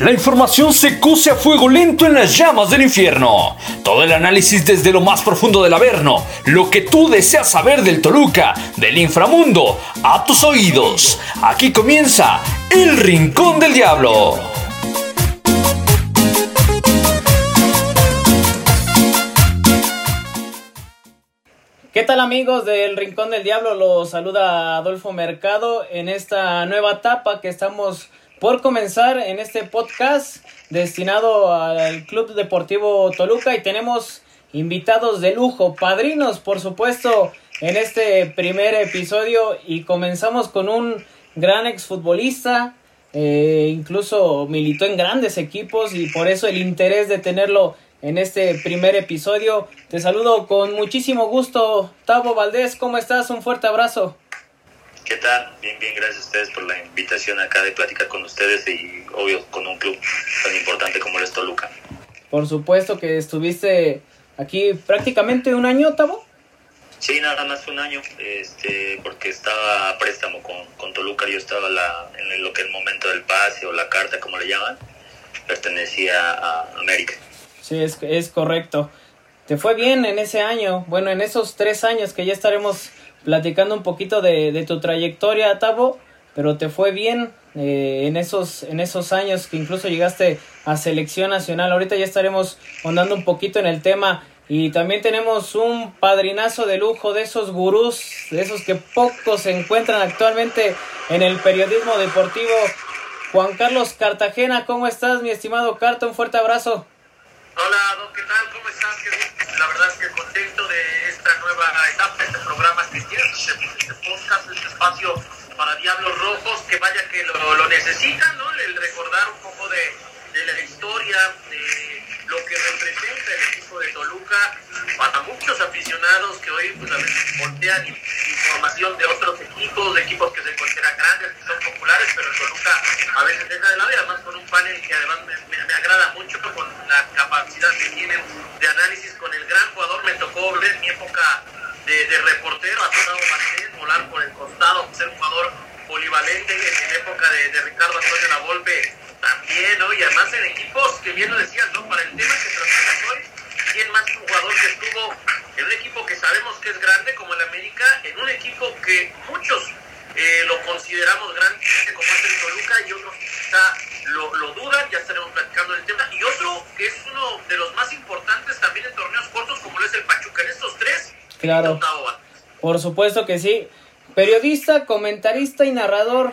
La información se cose a fuego lento en las llamas del infierno. Todo el análisis desde lo más profundo del Averno. Lo que tú deseas saber del Toluca, del inframundo, a tus oídos. Aquí comienza El Rincón del Diablo. ¿Qué tal amigos del Rincón del Diablo? Los saluda Adolfo Mercado en esta nueva etapa que estamos por comenzar en este podcast destinado al Club Deportivo Toluca y tenemos invitados de lujo, padrinos por supuesto en este primer episodio y comenzamos con un gran exfutbolista, eh, incluso militó en grandes equipos y por eso el interés de tenerlo en este primer episodio. Te saludo con muchísimo gusto, Tavo Valdés, ¿cómo estás? Un fuerte abrazo. ¿Qué tal? Bien, bien, gracias a ustedes por la invitación acá de platicar con ustedes y obvio con un club tan importante como el Toluca. Por supuesto que estuviste aquí prácticamente un año, Tavo. Sí, nada más un año, este, porque estaba a préstamo con, con Toluca, yo estaba la, en lo que es el momento del pase o la carta, como le llaman, pertenecía a América. Sí, es, es correcto. ¿Te fue bien en ese año? Bueno, en esos tres años que ya estaremos platicando un poquito de, de tu trayectoria, Tavo, pero te fue bien eh, en, esos, en esos años que incluso llegaste a selección nacional. Ahorita ya estaremos ondando un poquito en el tema y también tenemos un padrinazo de lujo de esos gurús, de esos que pocos se encuentran actualmente en el periodismo deportivo. Juan Carlos Cartagena, ¿cómo estás, mi estimado Carta? Un fuerte abrazo. Hola, Don, ¿qué tal? ¿Cómo estás? La verdad es que contento de esta nueva etapa, este programa que tienes, este, este, podcast, este espacio para Diablos Rojos, que vaya que lo, lo necesitan, ¿no? El recordar un poco de, de la historia, de lo que representa el equipo de Toluca para muchos aficionados que hoy pues a veces voltean información de otros equipos, de equipos que se consideran grandes, que son populares, pero el Toluca a veces deja de lado y además con un panel que además me, agrada mucho con la capacidad que tienen de análisis con el gran jugador. Me tocó ver mi época de, reportero a Gustavo Martínez volar por el costado, ser jugador polivalente en, en época de, de Ricardo Antonio Lavolpe también, ¿no? Y además en equipos que bien lo decías, ¿no? Para el tema que tratamos hoy, ¿quién más un jugador que estuvo en un equipo que sabemos que es grande como el América, en un equipo que muchos eh, lo consideramos grande como es el Toluca y otros quizá lo, lo dudan, ya estaremos platicando del tema, y otro que es uno de los más importantes también en torneos cortos como lo es el Pachuca, en estos tres, Claro. Por supuesto que sí. Periodista, comentarista y narrador,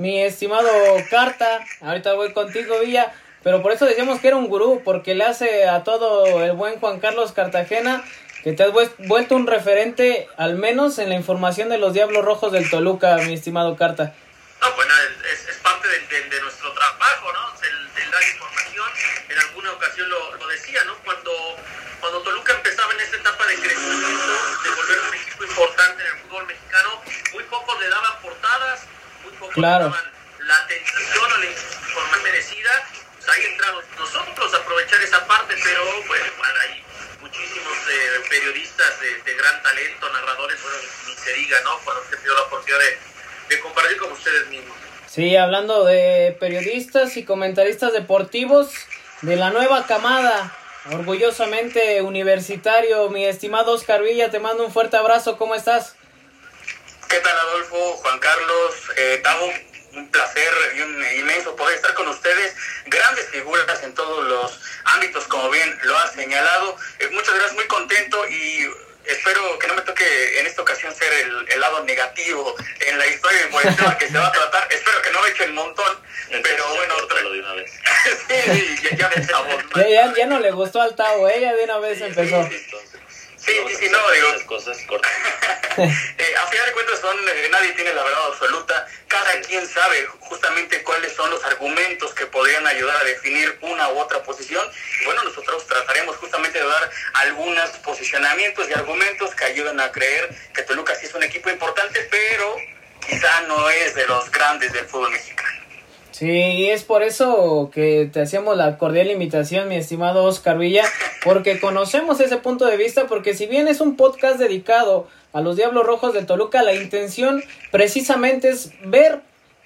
mi estimado Carta. Ahorita voy contigo, Villa. Pero por eso decíamos que era un gurú, porque le hace a todo el buen Juan Carlos Cartagena que te has vuelto un referente, al menos en la información de los Diablos Rojos del Toluca, mi estimado Carta. No, bueno, es, parte de, nuestro trabajo, ¿no? El, el, dar información. En alguna ocasión lo, lo decía, ¿no? Cuando, cuando Toluca empezaba en esta etapa de crecimiento, de volver un equipo importante en el fútbol mexicano, muy pocos le daban portadas, muy pocos claro. daban la atención o la información merecida. Pues ahí entramos nosotros a aprovechar esa parte, pero bueno, hay muchísimos eh, periodistas de, de, gran talento, narradores, bueno, ni se diga, ¿no? Cuando se dio la oportunidad de de compartir con ustedes mismos. Sí, hablando de periodistas y comentaristas deportivos de la nueva camada, orgullosamente universitario, mi estimado Oscar Villa, te mando un fuerte abrazo, ¿cómo estás? ¿Qué tal Adolfo, Juan Carlos, eh, Tavo? Un placer y un inmenso poder estar con ustedes. Grandes figuras en todos los ámbitos, como bien lo ha señalado. Eh, muchas gracias, muy contento y espero que no me toque en esta ocasión ser el, el lado negativo en la historia del tema que se va a tratar. espero que no me echen montón, Entonces, pero bueno, otra de una vez. sí, ya, ya de sabor. Ya, ya, ya, no le gustó al Tavo, ella de una vez sí, empezó. Sí, sí, sí, sí, no, digo. Las cosas cortas. eh, a final de cuentas, son, eh, nadie tiene la verdad absoluta. Cada quien sabe justamente cuáles son los argumentos que podrían ayudar a definir una u otra posición. Y bueno, nosotros trataremos justamente de dar algunos posicionamientos y argumentos que ayudan a creer que Toluca sí es un equipo importante, pero quizá no es de los grandes del fútbol mexicano. Sí, y es por eso que te hacíamos la cordial invitación, mi estimado Oscar Villa, porque conocemos ese punto de vista, porque si bien es un podcast dedicado a los Diablos Rojos de Toluca, la intención precisamente es ver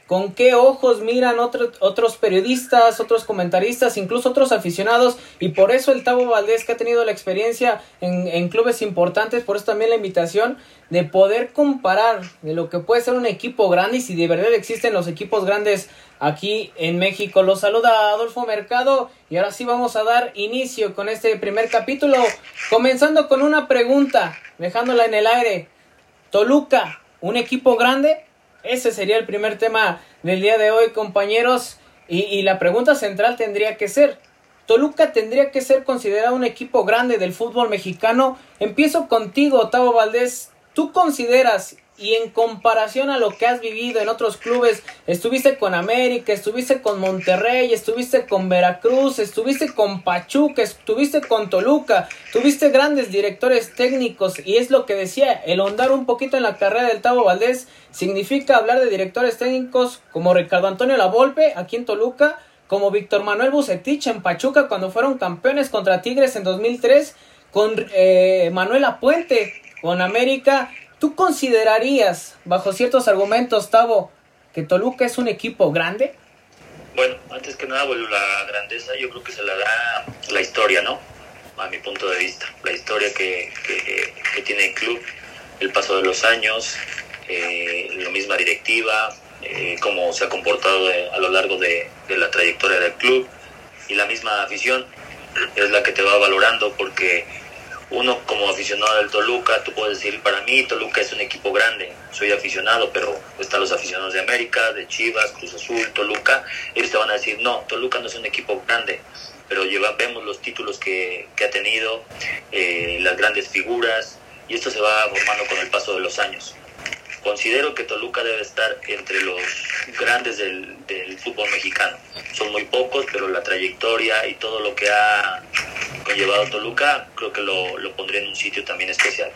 con qué ojos miran otros periodistas, otros comentaristas, incluso otros aficionados. Y por eso el Tavo Valdés, que ha tenido la experiencia en, en clubes importantes, por eso también la invitación de poder comparar de lo que puede ser un equipo grande y si de verdad existen los equipos grandes aquí en México. Los saluda Adolfo Mercado y ahora sí vamos a dar inicio con este primer capítulo, comenzando con una pregunta, dejándola en el aire. Toluca, un equipo grande? Ese sería el primer tema del día de hoy, compañeros. Y, la pregunta central tendría que ser, ¿Toluca tendría que ser considerado un equipo grande del fútbol mexicano? Empiezo contigo, Otavo Valdés. ¿Tú consideras y en comparación a lo que has vivido en otros clubes, estuviste con América, estuviste con Monterrey, estuviste con Veracruz, estuviste con Pachuca, estuviste con Toluca, tuviste grandes directores técnicos. Y es lo que decía, el ahondar un poquito en la carrera del Tavo Valdés significa hablar de directores técnicos como Ricardo Antonio Lavolpe aquí en Toluca, como Víctor Manuel Bucetich en Pachuca cuando fueron campeones contra Tigres en 2003, con eh, Manuel Apuente con América ¿Tú considerarías, bajo ciertos argumentos, Tavo, que Toluca es un equipo grande? Bueno, antes que nada, bueno, la grandeza yo creo que se la da la historia, ¿no? A mi punto de vista. La historia que, que, tiene el club, el paso de los años, eh, la misma directiva, eh, cómo se ha comportado a lo largo de, de la trayectoria del club y la misma afición es la que te va valorando porque uno como aficionado del Toluca, tú puedes decir, para mí Toluca es un equipo grande, soy aficionado, pero están los aficionados de América, de Chivas, Cruz Azul, Toluca, ellos te van a decir, no, Toluca no es un equipo grande, pero lleva, vemos los títulos que, ha tenido, eh, las grandes figuras, y esto se va formando con el paso de los años. Considero que Toluca debe estar entre los grandes del, fútbol mexicano. Son muy pocos, pero la trayectoria y todo lo que ha conllevado Toluca, creo que lo, lo pondría en un sitio también especial.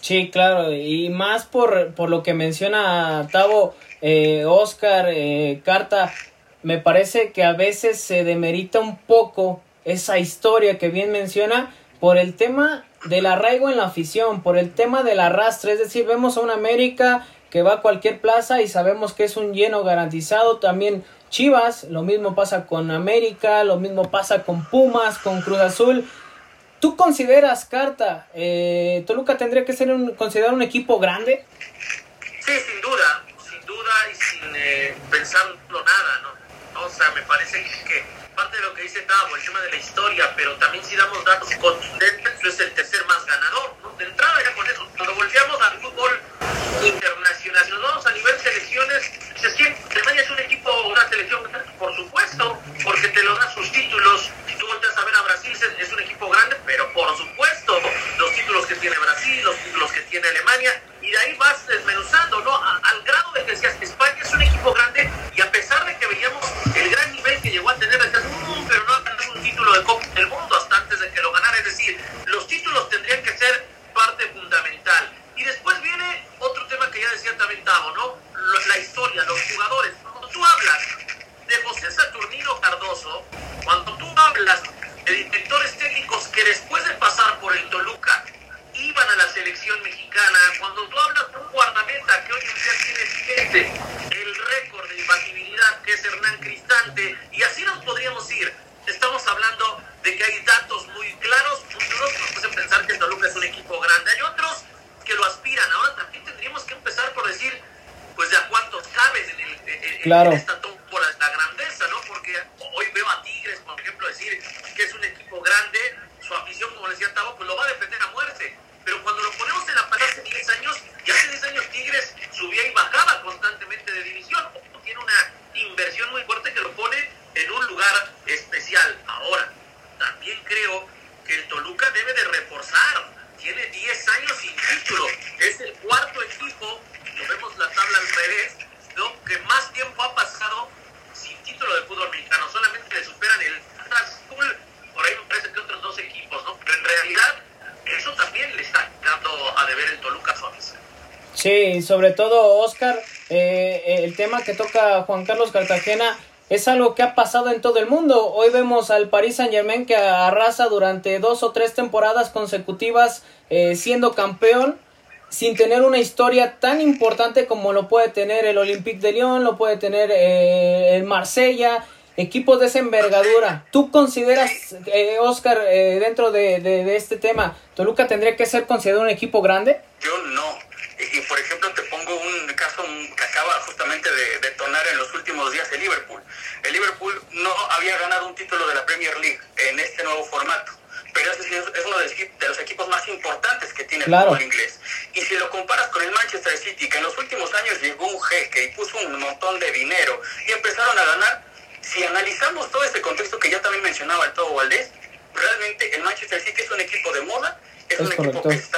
Sí, claro, y más por, por lo que menciona Tavo, eh, Oscar, eh, Carta, me parece que a veces se demerita un poco esa historia que bien menciona por el tema del arraigo en la afición, por el tema del arrastre, es decir, vemos a un América que va a cualquier plaza y sabemos que es un lleno garantizado, también Chivas, lo mismo pasa con América, lo mismo pasa con Pumas, con Cruz Azul. ¿Tú consideras, Carta, eh, Toluca tendría que ser un, considerado un equipo grande? Sí, sin duda, sin duda y sin eh, pensarlo nada, ¿no? O sea, me parece que parte de lo que dice Tavo, el tema de la historia, pero también si damos datos contundentes, es el tercer más ganador. ¿no? De entrada ya con eso, cuando volteamos al fútbol internacional, nos vamos a nivel selecciones, se siente, Alemania es un equipo, una selección, por supuesto, porque te lo dan sus títulos. Si tú volteas a ver a Brasil, es un equipo grande, pero por supuesto, los títulos que tiene Brasil, los títulos que tiene Alemania, y de ahí vas desmenuzando, ¿no? al grado de que decías, España es un equipo grande, y a pesar de que veíamos el gran nivel que llegó a tener, decías, pero no ha ganado un título de Copa del Mundo hasta antes de que lo ganara. Es decir, los títulos tendrían que ser parte fundamental. Y después viene otro tema que ya decía también Tavo, ¿no? La historia, los jugadores. Cuando tú hablas de José Saturnino Cardoso, cuando tú hablas de directores técnicos que después de pasar por el Toluca iban a la selección mexicana, cuando tú hablas de un guardameta que hoy en día tiene vigente el récord de imbatibilidad que es Hernán Cristante, y así nos podríamos ir. Estamos hablando de que hay datos muy claros, unos nos pueden pensar que Toluca es un equipo grande, hay otros que lo aspiran. Ahora también tendríamos que empezar por decir, pues de a cuántos caben en, el, en, esta por la grandeza, ¿no? Porque hoy veo a Tigres, por ejemplo, decir que es un equipo grande, su afición, como decía Tavo, pues lo va a defender a muerte pero cuando lo ponemos en la palabra hace 10 años, y hace 10 años Tigres subía y bajaba constantemente de división. Tiene una inversión muy fuerte que lo pone en un lugar especial. Ahora, también creo que el Toluca debe de reforzar. Tiene 10 años sin título. Es el cuarto equipo, lo vemos la tabla al revés, ¿no? que más tiempo ha pasado sin título de fútbol mexicano. Solamente le superan el Azul, por ahí me parece que otros dos equipos, ¿no? Pero en realidad eso también le está dando a deber el Toluca Suárez. Sí, sobre todo Oscar, eh, eh, el tema que toca Juan Carlos Cartagena es algo que ha pasado en todo el mundo. Hoy vemos al Paris Saint Germain que arrasa durante dos o tres temporadas consecutivas eh, siendo campeón sin tener una historia tan importante como lo puede tener el Olympique de Lyon, lo puede tener eh, el Marsella, equipos de esa envergadura. ¿Tú consideras, eh, Oscar, eh, dentro de, de, este tema, Toluca tendría que ser considerado un equipo grande? Yo no. Y, por ejemplo, te pongo un caso que acaba justamente de detonar en los últimos días el Liverpool. El Liverpool no había ganado un título de la Premier League en este nuevo formato pero ese es uno de los equipos más el fútbol inglés. Y si lo comparas con el Manchester City, que en los últimos años llegó un jeque y puso un montón de dinero y empezaron a ganar, si analizamos todo este contexto que ya también mencionaba el Todo Valdés, realmente el Manchester City es un equipo de moda, es, un equipo que está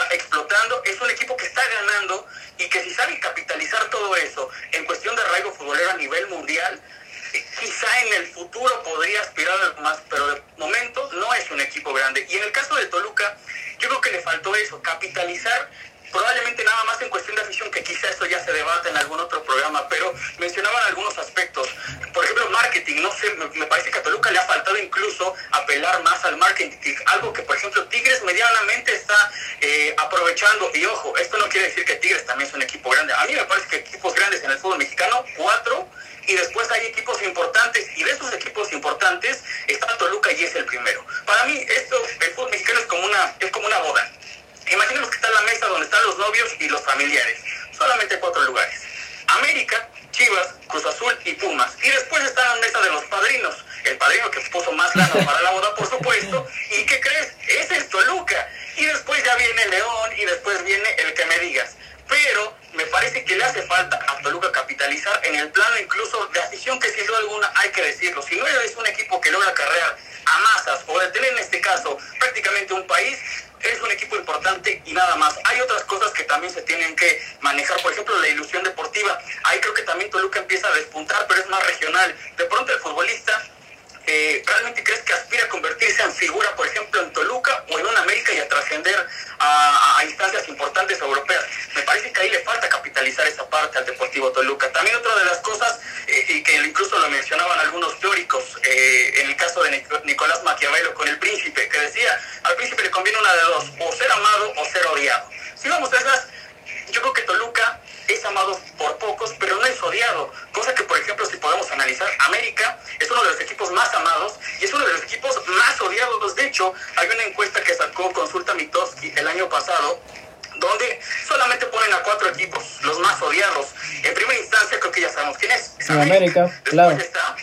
Claro. está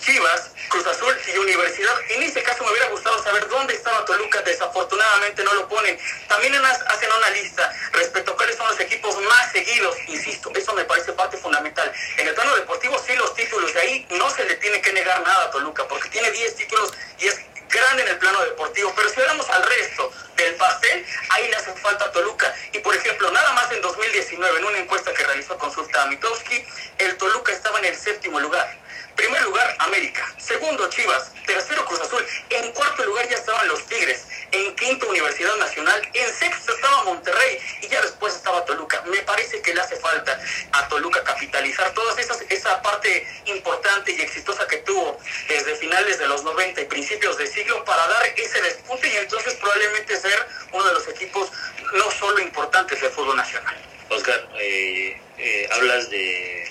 Chivas, Cruz Azul y Universidad. En ese caso me hubiera gustado saber dónde estaba Toluca, desafortunadamente no lo ponen. También hacen una lista respecto a cuáles son los equipos más seguidos, insisto, eso me parece parte fundamental. En el plano deportivo sí los títulos, de ahí no se le tiene que negar nada a Toluca, porque tiene 10 títulos y es grande en el plano deportivo, pero si hablamos al resto del pastel, ahí le hace falta a Toluca. Y por ejemplo, nada más en 2019, en una encuesta que realizó Consulta a Mitowski, el Toluca estaba en el séptimo lugar. Primer lugar, América. Segundo, Chivas. Tercero, Cruz Azul. En cuarto lugar ya estaban los Tigres. En quinto, Universidad Nacional. En sexto estaba Monterrey. Y ya después estaba Toluca. Me parece que le hace falta a Toluca capitalizar toda esa parte importante y exitosa que tuvo desde finales de los 90 y principios de siglo para dar ese despunte y entonces probablemente ser uno de los equipos no solo importantes del fútbol nacional. Oscar, eh, eh, hablas de,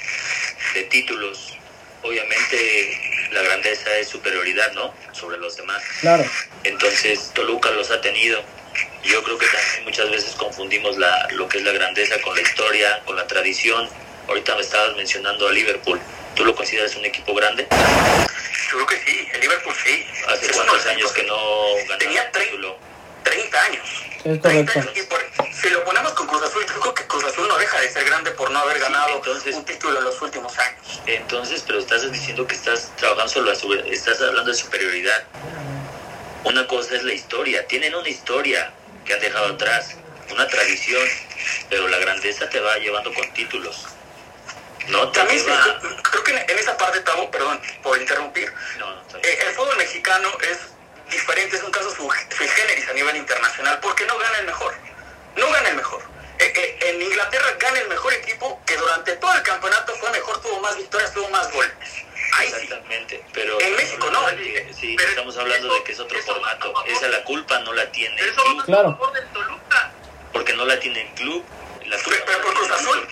de títulos obviamente la grandeza es superioridad, ¿no? Sobre los demás. Claro. Entonces Toluca los ha tenido. Yo creo que también muchas veces confundimos la, lo que es la grandeza con la historia, con la tradición. Ahorita me estabas mencionando a Liverpool. ¿Tú lo consideras un equipo grande? Yo creo que sí, el Liverpool sí. ¿Hace cuántos años que no ganaba Tenía 30 años. Es correcto. si lo ponemos con Cruz Azul, yo creo que Cruz Azul no deja de ser grande por no haber ganado un título en los últimos años. Entonces, pero estás diciendo que estás trabajando solo, estás hablando de superioridad. Una cosa es la historia, tienen una historia que han dejado atrás, una tradición, pero la grandeza te va llevando con títulos. No También creo que en esa parte, Tavo, perdón por interrumpir, eh, el fútbol mexicano es diferente, es un caso sui generis a nivel internacional, porque no gana el mejor. No gana el mejor. Eh, eh, en Inglaterra gana el mejor equipo que durante todo el campeonato fue mejor, tuvo más victorias, tuvo más golpes. Ahí Exactamente, pero en México no. sí, estamos hablando de que es otro formato. Esa la culpa no la tiene. Claro porque no la tiene el club. La pero, pero por Cruz Azul.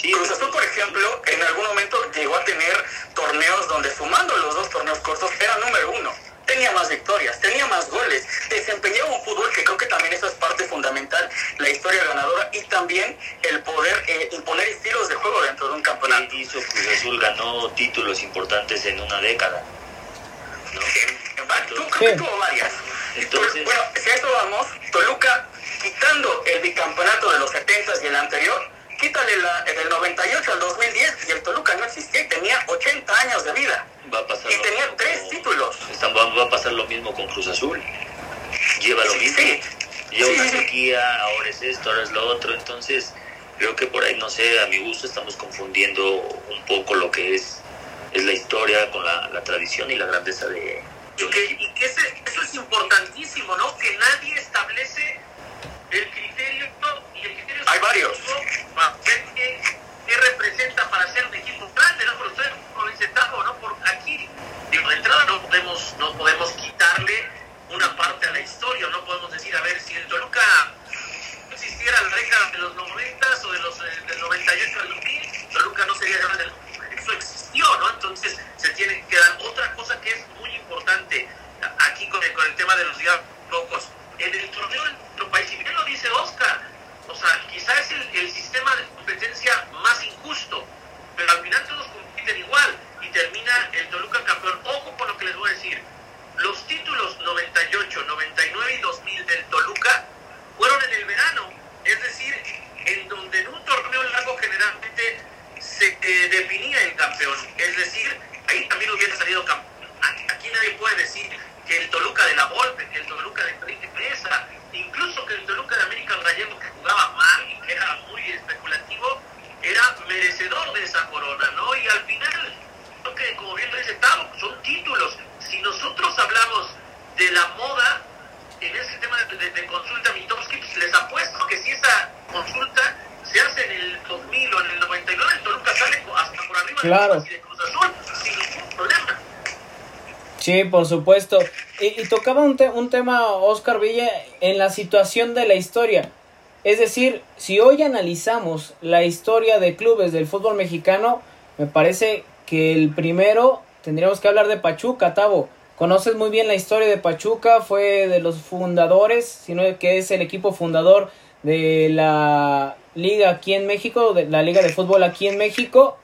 Cruz Azul, por ejemplo, en algún momento llegó a tener torneos donde sumando los dos torneos cortos era número uno. Tenía más victorias, tenía más goles, desempeñaba un fútbol que creo que también eso es parte fundamental, la historia ganadora y también el poder eh, imponer estilos de juego dentro de un campeonato. Y Cruz Azul ganó títulos importantes en una década. ¿no? Tú creo que tuvo varias. Entonces, bueno, si a eso vamos, Toluca, quitando el bicampeonato de los 70 y el anterior, quítale la, del 98 al 2010 y el Toluca no existía y tenía 80 años de vida. va a pasar Y tenía mismo tres con- títulos. está- va, a pasar lo mismo con Cruz Azul. Lleva lo Sí, mismo. sí. Lleva Sí, una sequía, ahora es esto, ahora es lo otro. Entonces, creo que por ahí, no sé, a mi gusto estamos confundiendo un poco lo que es, es la historia con la, la tradición y la grandeza de, de Y que, y que ese- eso es importantísimo, ¿no? Que nadie establece el criterio y el criterio Hay varios. subjetivo para ver qué, qué representa para ser un equipo grande, ¿no? Pero usted, como dice Tavo, ¿no? Por aquí, digo, de entrada no podemos, no podemos quitarle una parte a la historia, no podemos decir, a ver, si el Toluca no existiera en la década de los 90 o de los, eh, del 98 al 2000, Toluca no sería grande. Eso existió, ¿no? Entonces se tiene que dar otra cosa que es muy importante a- aquí con el, con el tema de los días locos. En el torneo en nuestro país, y bien lo dice Oscar, o sea, quizás es el, el sistema de competencia más injusto, pero al final todos compiten igual y termina el Toluca campeón. Ojo con lo que les voy a decir. Los títulos 98, 99 y 2000 del Toluca fueron en el verano, es decir, en donde en un torneo largo generalmente se eh, definía el campeón, es decir, ahí también hubiera salido campeón. Aquí, aquí nadie puede decir que el Toluca de la Volpe, que el Toluca de Enrique Mesa, incluso que el Toluca de América Gallego que jugaba mal y que era muy especulativo, era merecedor de esa corona, ¿no? Y al final, creo que como bien lo dice Tavo, son títulos. Si nosotros hablamos de la moda, en ese tema de, de- de consulta Mitowski, pues les apuesto que si esa consulta se hace en el 2000 o en el 99, el Toluca sale hasta por arriba Claro. de Chivas y de Cruz Azul sin ningún problema. Sí, por supuesto. Y, tocaba un, te- un tema, Oscar Villa, en la situación de la historia. Es decir, si hoy analizamos la historia de clubes del fútbol mexicano, me parece que el primero tendríamos que hablar de Pachuca, Tavo. Conoces muy bien la historia de Pachuca, fue de los fundadores, sino que es el equipo fundador de la liga aquí en México, de la liga de fútbol aquí en México,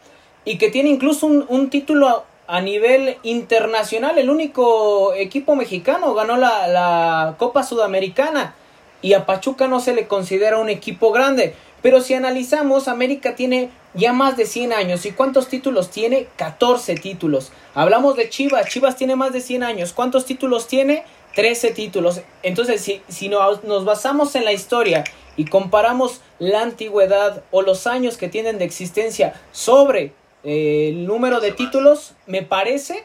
y que tiene incluso un título a nivel internacional. El único equipo mexicano ganó la, la Copa Sudamericana y a Pachuca no se le considera un equipo grande. Pero si analizamos, América tiene ya más de 100 años. ¿Y cuántos títulos tiene? 14 títulos. Hablamos de Chivas. Chivas tiene más de 100 años. ¿Cuántos títulos tiene? 13 títulos. Entonces, si, si nos, nos basamos en la historia y comparamos la antigüedad o los años que tienen de existencia sobre el número de títulos, me parece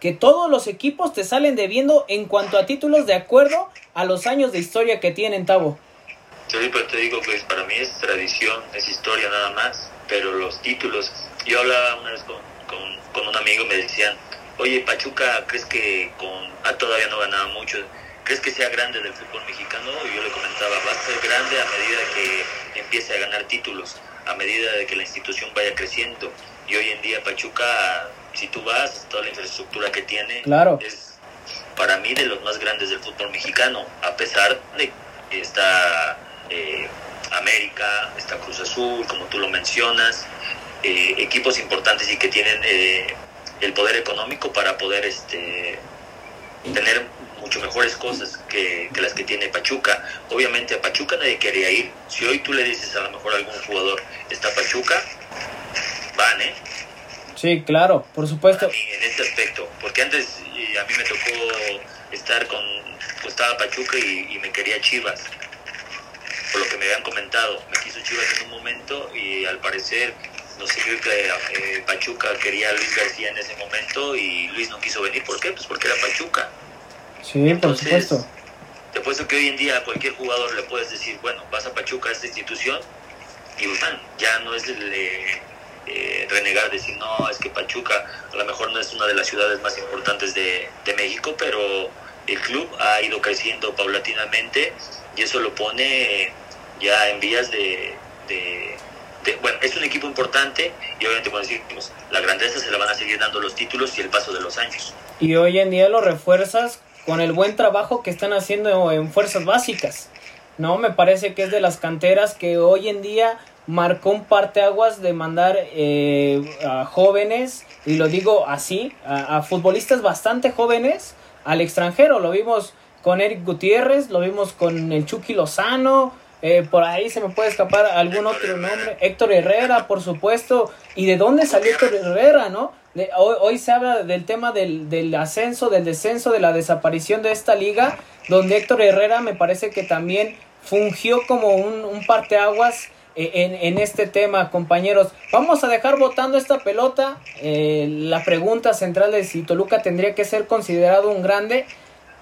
que todos los equipos te salen debiendo en cuanto a títulos de acuerdo a los años de historia que tienen, Tavo. Yo siempre te digo que para mí es tradición, es historia nada más, pero los títulos, yo hablaba una vez con, con, un amigo me decían, oye Pachuca, ¿crees que con, ah, todavía no ganaba mucho, ¿crees que sea grande del fútbol mexicano? Y yo le comentaba, va a ser grande a medida que empiece a ganar títulos, a medida de que la institución vaya creciendo. Y hoy en día Pachuca, si tú vas, toda la infraestructura que tiene, Claro. es para mí de los más grandes del fútbol mexicano, a pesar de que está eh, América, está Cruz Azul, como tú lo mencionas, eh, equipos importantes y que tienen eh, el poder económico para poder este, tener mucho mejores cosas que, que las que tiene Pachuca. Obviamente a Pachuca nadie quería ir. Si hoy tú le dices a lo mejor a algún jugador, está Pachuca, van, ¿eh? Sí, claro, por supuesto. Mí, en este aspecto, porque antes eh, a mí me tocó estar con, pues estaba Pachuca y, y me quería Chivas, por lo que me habían comentado, me quiso Chivas en un momento y al parecer, no sé, creo que eh, Pachuca quería a Luis García en ese momento y Luis no quiso venir, ¿por qué? Pues porque era Pachuca. Sí, por Entonces, supuesto. Te apuesto que hoy en día a cualquier jugador le puedes decir, bueno, vas a Pachuca, a esta institución, y van, ya no es el, eh, eh, renegar, decir, no, es que Pachuca a lo mejor no es una de las ciudades más importantes de, de México, pero el club ha ido creciendo paulatinamente y eso lo pone ya en vías de, de, bueno, es un equipo importante y obviamente cuando decimos la grandeza se la van a seguir dando los títulos y el paso de los años. Y hoy en día lo refuerzas con el buen trabajo que están haciendo en fuerzas básicas. No, me parece que es de las canteras que hoy en día marcó un parteaguas de mandar eh, a jóvenes, y lo digo así, a, futbolistas bastante jóvenes al extranjero. Lo vimos con Eric Gutiérrez, lo vimos con el Chucky Lozano, eh, por ahí se me puede escapar algún otro nombre, Héctor Herrera, por supuesto. ¿Y de dónde salió Héctor Herrera, no? hoy, hoy, se habla del tema del, del, ascenso, del descenso, de la desaparición de esta liga, donde Héctor Herrera me parece que también fungió como un, un parteaguas en, en, este tema, compañeros. Vamos a dejar votando esta pelota. Eh, la pregunta central de si Toluca tendría que ser considerado un grande.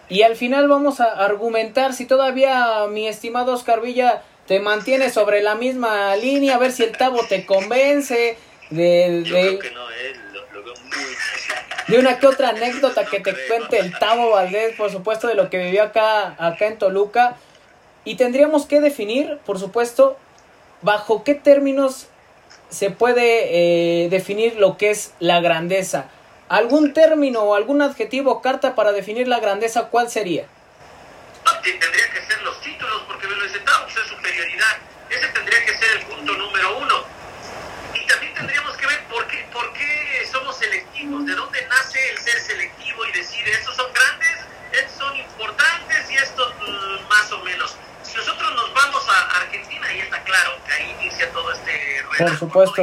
Y al final vamos a argumentar si todavía mi estimado Oscar Villa te mantiene sobre la misma línea, a ver si el Tabo te convence de, de, de una que otra anécdota que te cuente el Tabo Valdés, por supuesto, de lo que vivió acá, acá en Toluca. Y tendríamos que definir, por supuesto, bajo qué términos se puede eh, definir lo que es la grandeza. ¿Algún término o algún adjetivo o carta para definir la grandeza, cuál sería? Tendría que ser los títulos, porque me lo dice es superioridad. Ese tendría que ser el punto número uno. Y también tendríamos que ver por qué, por qué somos selectivos, de dónde nace el ser selectivo y decir, estos son grandes, estos son importantes y estos mm, más o menos. Si nosotros nos vamos a Argentina, ahí está claro que ahí inicia todo este Por supuesto.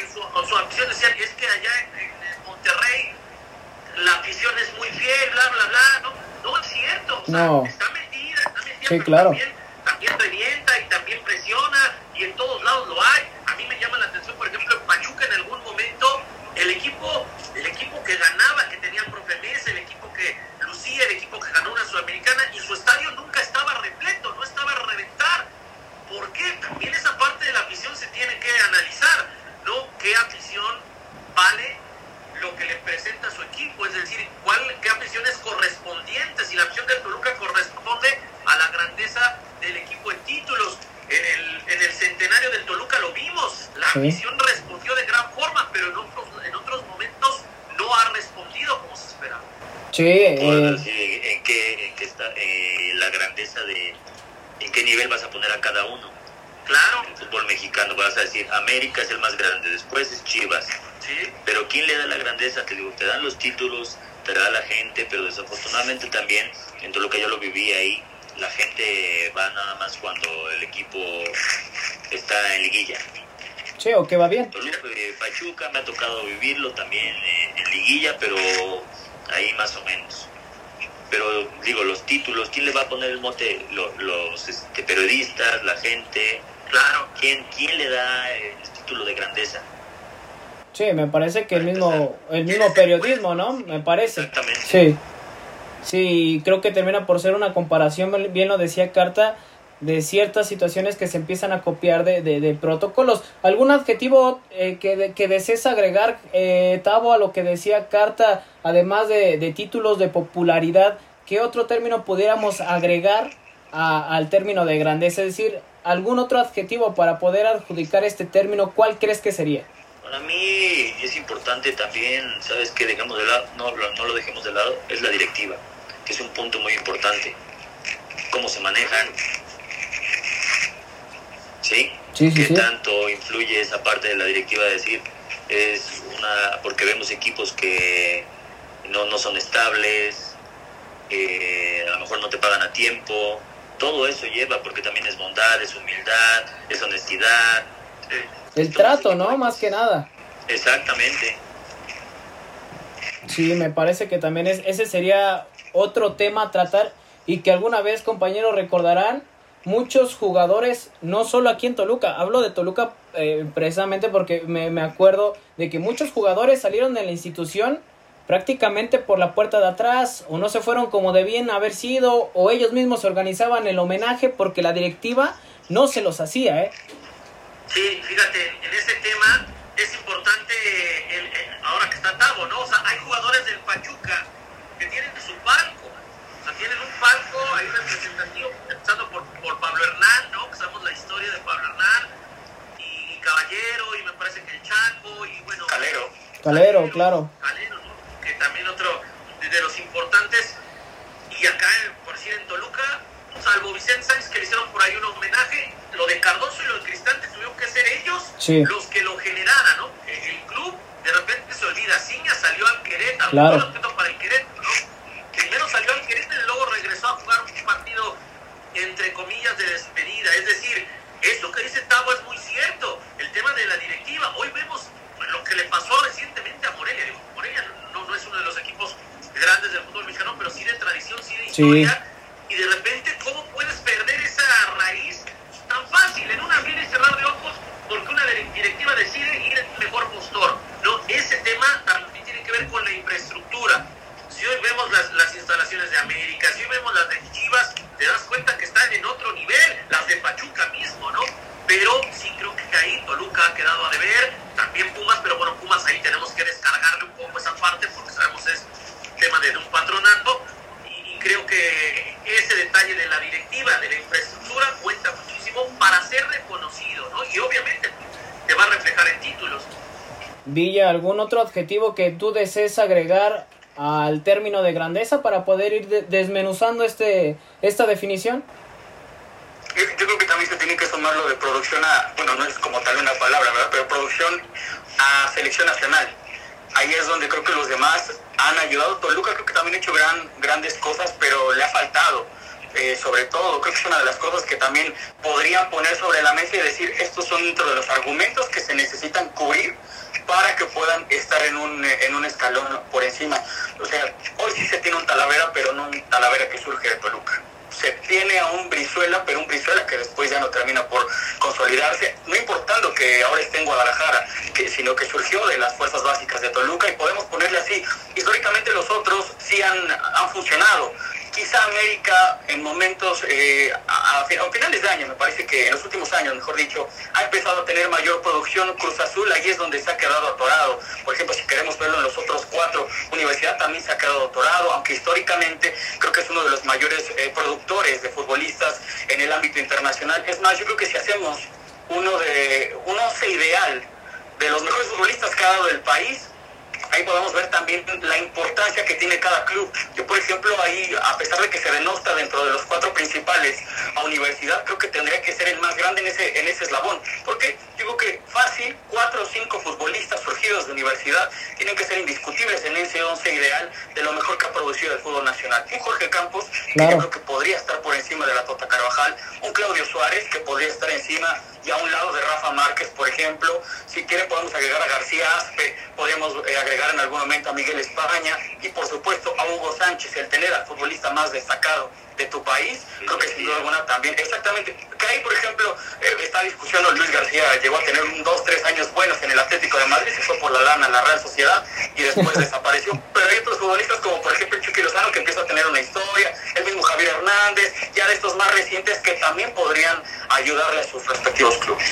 Su, su afición decían, es que allá en, Monterrey la afición es muy fiel, bla, bla, bla. No, no es cierto. no. Está metida, está metida. Sí, claro. También, también revienta y también presiona y en todos lados lo hay. A mí me llama la atención, por ejemplo, en Pachuca en algún momento el equipo, el equipo que ganaba, que tenía el profe Mesa, el equipo que lucía, el equipo que ganó una sudamericana y su estadio nunca estaba repleto, no estaba a reventar. ¿Por qué? También esa parte de la afición se tiene que analizar, ¿no? ¿Qué afición vale lo que le presenta su equipo? Es decir, ¿cuál, ¿qué afición es la Toluca corresponde a la grandeza del equipo en títulos. En el, en el centenario del Toluca lo vimos, la afición respondió de gran forma, pero en otros, en otros momentos no ha respondido como se esperaba. Sí, eh... ¿en, qué, ¿En qué está grandeza de en qué nivel vas a poner a cada uno. Claro. En fútbol mexicano vas a decir, América es el más grande, después es Chivas. Sí. Pero ¿quién le da la grandeza? Te digo, te dan los títulos, te da la gente, pero desafortunadamente también, en todo lo que yo lo viví ahí, la gente va nada más cuando el equipo está en liguilla. Sí, o que va bien. Toluca, eh, Pachuca me ha tocado vivirlo también en liguilla, pero ahí más o menos. Pero digo, los títulos, ¿quién le va a poner el mote? Lo- Los, este, periodistas, la gente. Claro. ¿Quién, ¿Quién le da el título de grandeza? Sí, me parece que el mismo, el mismo periodismo, ¿no? Me parece. Exactamente. Sí. Sí, creo que termina por ser una comparación, bien lo decía Carta, de ciertas situaciones que se empiezan a copiar de, de, de protocolos. ¿Algún adjetivo eh, que, de- que desees agregar, eh, Tavo, a lo que decía Carta, además de, de títulos de popularidad? ¿Qué otro término pudiéramos agregar a- al término de grandeza? Es decir, algún otro adjetivo para poder adjudicar este término, ¿cuál crees que sería? Para mí es importante también, ¿sabes qué? Dejamos de lado, no, lo- no lo dejemos de lado, es la directiva, que es un punto muy importante. Cómo se manejan. ¿Sí? Sí, sí, ¿Qué sí. tanto influye esa parte de la directiva? Decir, es una. porque vemos equipos que no, no son estables, eh, a lo mejor no te pagan a tiempo. Todo eso lleva, porque también es bondad, es humildad, es honestidad. eh, El trato, ¿no? Más que nada. Exactamente. Sí, me parece que también es, ese sería otro tema a tratar y que alguna vez, compañeros, recordarán muchos jugadores, no solo aquí en Toluca, hablo de Toluca eh, precisamente porque me, me acuerdo de que muchos jugadores salieron de la institución prácticamente por la puerta de atrás o no se fueron como debían haber sido o ellos mismos se organizaban el homenaje porque la directiva no se los hacía, ¿eh? Sí, fíjate, en ese tema es importante, el, el- ahora que está Tavo, ¿no? O sea, hay jugadores del Pachuca que tienen su palco. O sea, tienen un palco, hay un representativo, empezando por, por Pablo Hernán, ¿no? Que sabemos la historia de Pablo Hernán, y, Caballero, y me parece que el Chaco, y bueno... Calero. Calero, claro. Calero, ¿no? Que también otro de, de los importantes. Y acá, por decir, en Toluca, salvo Vicente Sánchez, que le hicieron por ahí un homenaje, lo de Cardoso y lo de Cristante tuvieron que ser ellos Sí. los que lo generaran, ¿no? El, club de repente se olvida. Ciña salió al Querétaro, Claro. para el Querétaro, ¿no? Primero salió al Querétaro y luego regresó a jugar un partido, entre comillas, de despedida. Es decir, eso que dice Tavo es muy cierto. El tema de la directiva. Hoy vemos lo que le pasó recientemente a Morelia. Digo, Morelia no, no es uno de los equipos grandes del fútbol mexicano, pero sí de tradición, sí de Sí. Y de repente, ¿cómo puedes perder esa raíz tan fácil en un abrir y cerrar de ojos? Porque una dire- directiva decide ir el mejor postor. No, ese tema también tiene que ver con la infraestructura. Si hoy vemos las, las instalaciones de América, si hoy vemos las de Chivas, te das cuenta que están en otro nivel, las de Pachuca mismo, ¿no? Pero sí creo que ahí Toluca ha quedado a deber, también Pumas, pero bueno, Pumas ahí tenemos que descargarle un poco esa parte porque sabemos es tema de un patronato creo que ese detalle de la directiva, de la infraestructura cuenta muchísimo para ser reconocido, ¿no? Y obviamente te va a reflejar en títulos. Villa, ¿algún otro adjetivo que tú desees agregar al término de grandeza para poder ir de- desmenuzando este esta definición? Yo, yo creo que también se tiene que sumar lo de producción a, bueno, no es como tal una palabra, ¿verdad? Pero producción a selección nacional. Ahí es donde creo que los demás han ayudado. Toluca creo que también ha hecho gran, grandes cosas, pero le ha faltado. Eh, sobre todo, creo que es una de las cosas que también podrían poner sobre la mesa y decir, estos son dentro de los argumentos que se necesitan cubrir para que puedan estar en un, eh, en un escalón por encima. O sea, hoy sí se tiene un Talavera, pero no un Talavera que surge de Toluca. Se tiene a un Brizuela, pero un Brizuela que después ya no termina por consolidarse, no importando que ahora esté en Guadalajara, que, sino que surgió de las fuerzas básicas de Toluca y podemos ponerle así. Históricamente los otros sí han, han funcionado. Quizá América en momentos, eh, a, a fin- a finales de año, me parece que en los últimos años, mejor dicho, ha empezado a tener mayor producción. Cruz Azul ahí es donde se ha quedado atorado. Por ejemplo, si queremos verlo en los otros cuatro, Universidad también se ha quedado atorado, aunque históricamente creo que es uno de los mayores eh, productores de futbolistas en el ámbito internacional. Es más, yo creo que si hacemos uno de un once ideal de los mejores futbolistas que ha dado el país, ahí podemos ver también la importancia que tiene cada club. Yo, por ejemplo, ahí, a pesar de que se denota dentro de los cuatro principales a universidad, creo que tendría que ser el más grande en ese, en ese eslabón. Porque digo que fácil, cuatro o cinco futbolistas surgidos de universidad tienen que ser indiscutibles en ese once ideal de lo mejor que ha producido el fútbol nacional. Un Jorge Campos, que yo creo que podría estar por encima de la Tota Carvajal, un Claudio Suárez, que podría estar encima y a un lado de Rafa Márquez, por ejemplo. Si quiere podemos agregar a García Aspe, podemos eh, agregar en algún momento a Miguel España y por supuesto a Hugo Sánchez, el tener futbolista más destacado de tu país, creo que sin duda alguna también, exactamente, que ahí por ejemplo eh, esta discusión Luis García llegó a tener un dos, tres años buenos en el Atlético de Madrid, se fue por la lana la Real Sociedad y después desapareció, pero hay otros futbolistas como por ejemplo Chucky Lozano que empieza a tener una historia, el mismo Javier Hernández, ya de estos más recientes que también podrían ayudarle a sus respectivos clubes.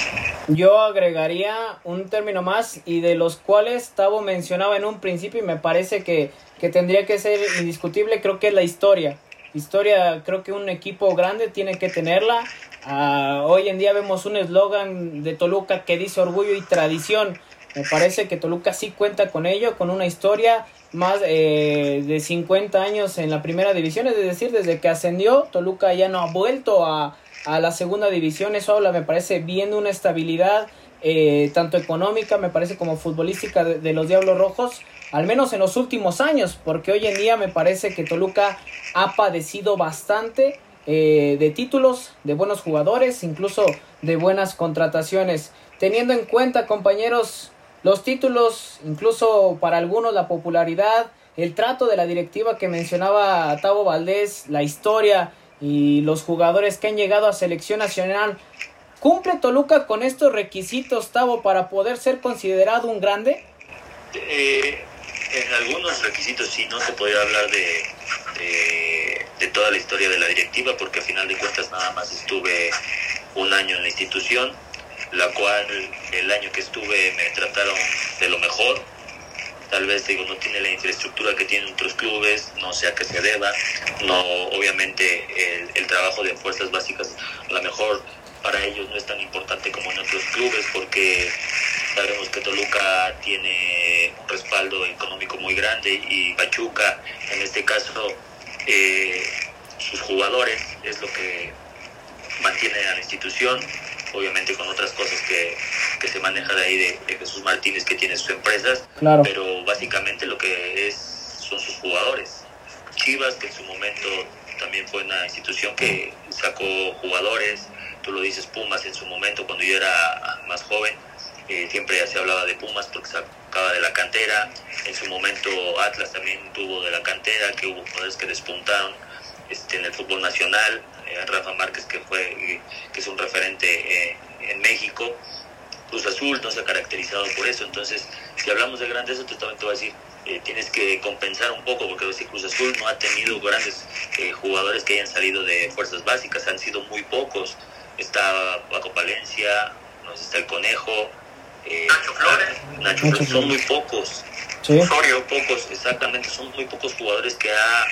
Yo agregaría un término más y de los cuales Tavo mencionaba en un principio y me parece que, que tendría que ser indiscutible, creo que es la historia Historia, creo que un equipo grande tiene que tenerla. Uh, hoy en día vemos un eslogan de Toluca que dice orgullo y tradición. Me parece que Toluca sí cuenta con ello, con una historia más eh, de 50 años en la primera división, es decir, desde que ascendió, Toluca ya no ha vuelto a, a la segunda división, eso habla, me parece, bien de una estabilidad, eh, tanto económica, me parece, como futbolística de, de, los Diablos Rojos, al menos en los últimos años, porque hoy en día me parece que Toluca ha padecido bastante eh, de títulos, de buenos jugadores, incluso de buenas contrataciones. Teniendo en cuenta, compañeros, los títulos, incluso para algunos la popularidad, el trato de la directiva que mencionaba Tavo Valdés, la historia y los jugadores que han llegado a selección nacional. ¿Cumple Toluca con estos requisitos, Tavo, para poder ser considerado un grande? Eh, en algunos requisitos sí, no se podría hablar de, de, toda la historia de la directiva, porque a final de cuentas nada más estuve un año en la institución, la cual el año que estuve me trataron de lo mejor. Tal vez digo, no tiene la infraestructura que tienen otros clubes, no sé a qué se deba. No, obviamente el, el trabajo de fuerzas básicas, a lo mejor para ellos no es tan importante como en otros clubes porque sabemos que Toluca tiene respaldo económico muy grande y Pachuca, en este caso, eh, sus jugadores es lo que mantiene a la institución, obviamente con otras cosas que, que se maneja de ahí de, de, Jesús Martínez que tiene sus empresas, claro. pero básicamente lo que es son sus jugadores. Chivas, que en su momento también fue una institución que sacó jugadores, tú lo dices Pumas en su momento cuando yo era más joven, eh, siempre se hablaba de Pumas porque sacaba de la cantera, en su momento Atlas también tuvo de la cantera, que hubo jugadores que despuntaron este, en el fútbol nacional, eh, Rafa Márquez que fue que es un referente eh, en México, Cruz Azul no se ha caracterizado por eso, entonces si hablamos de grandeza, te, también te voy a decir, eh, tienes que compensar un poco, porque Cruz Azul no ha tenido grandes jugadores que hayan salido de fuerzas básicas, han sido muy pocos, está Paco Palencia, está el Conejo, eh, Nacho Flores. Nacho Flores, son muy pocos. Sí. Osorio, pocos, exactamente, son muy pocos jugadores que ha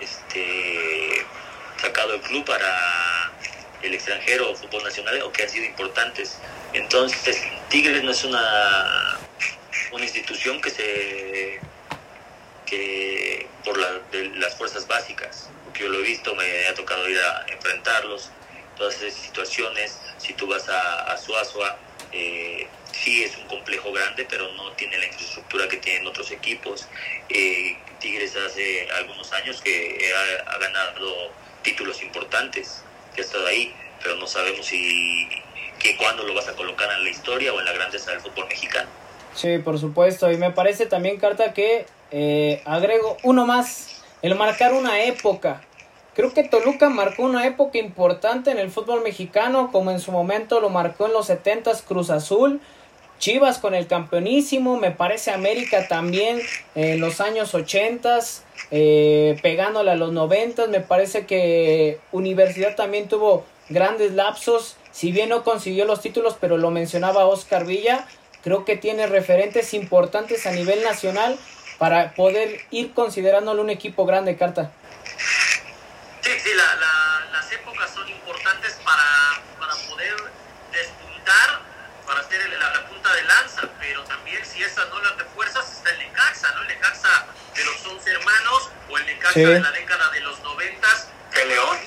este, sacado el club para el extranjero o fútbol nacional o que han sido importantes. Entonces, Tigres no es una, una institución que se que por la, de las fuerzas básicas, porque yo lo he visto, me ha tocado ir a enfrentarlos, todas esas situaciones, si tú vas a, a Suazua, eh, sí es un complejo grande, pero no tiene la infraestructura que tienen otros equipos. Eh, Tigres hace algunos años que ha, ganado títulos importantes, que ha estado ahí, pero no sabemos si que cuándo lo vas a colocar en la historia o en la grandeza del fútbol mexicano. Sí, por supuesto, y me parece también, Carta, que eh, agrego uno más, el marcar una época. Creo que Toluca marcó una época importante en el fútbol mexicano, como en su momento lo marcó en los 70s Cruz Azul, Chivas con el campeonísimo, me parece América también en los años 80s, eh, pegándole a los 90s, me parece que Universidad también tuvo grandes lapsos, si bien no consiguió los títulos, pero lo mencionaba Oscar Villa, creo que tiene referentes importantes a nivel nacional para poder ir considerándolo un equipo grande, Carta. Sí, sí, la, las épocas son importantes para, para poder De la década de los noventas, El León.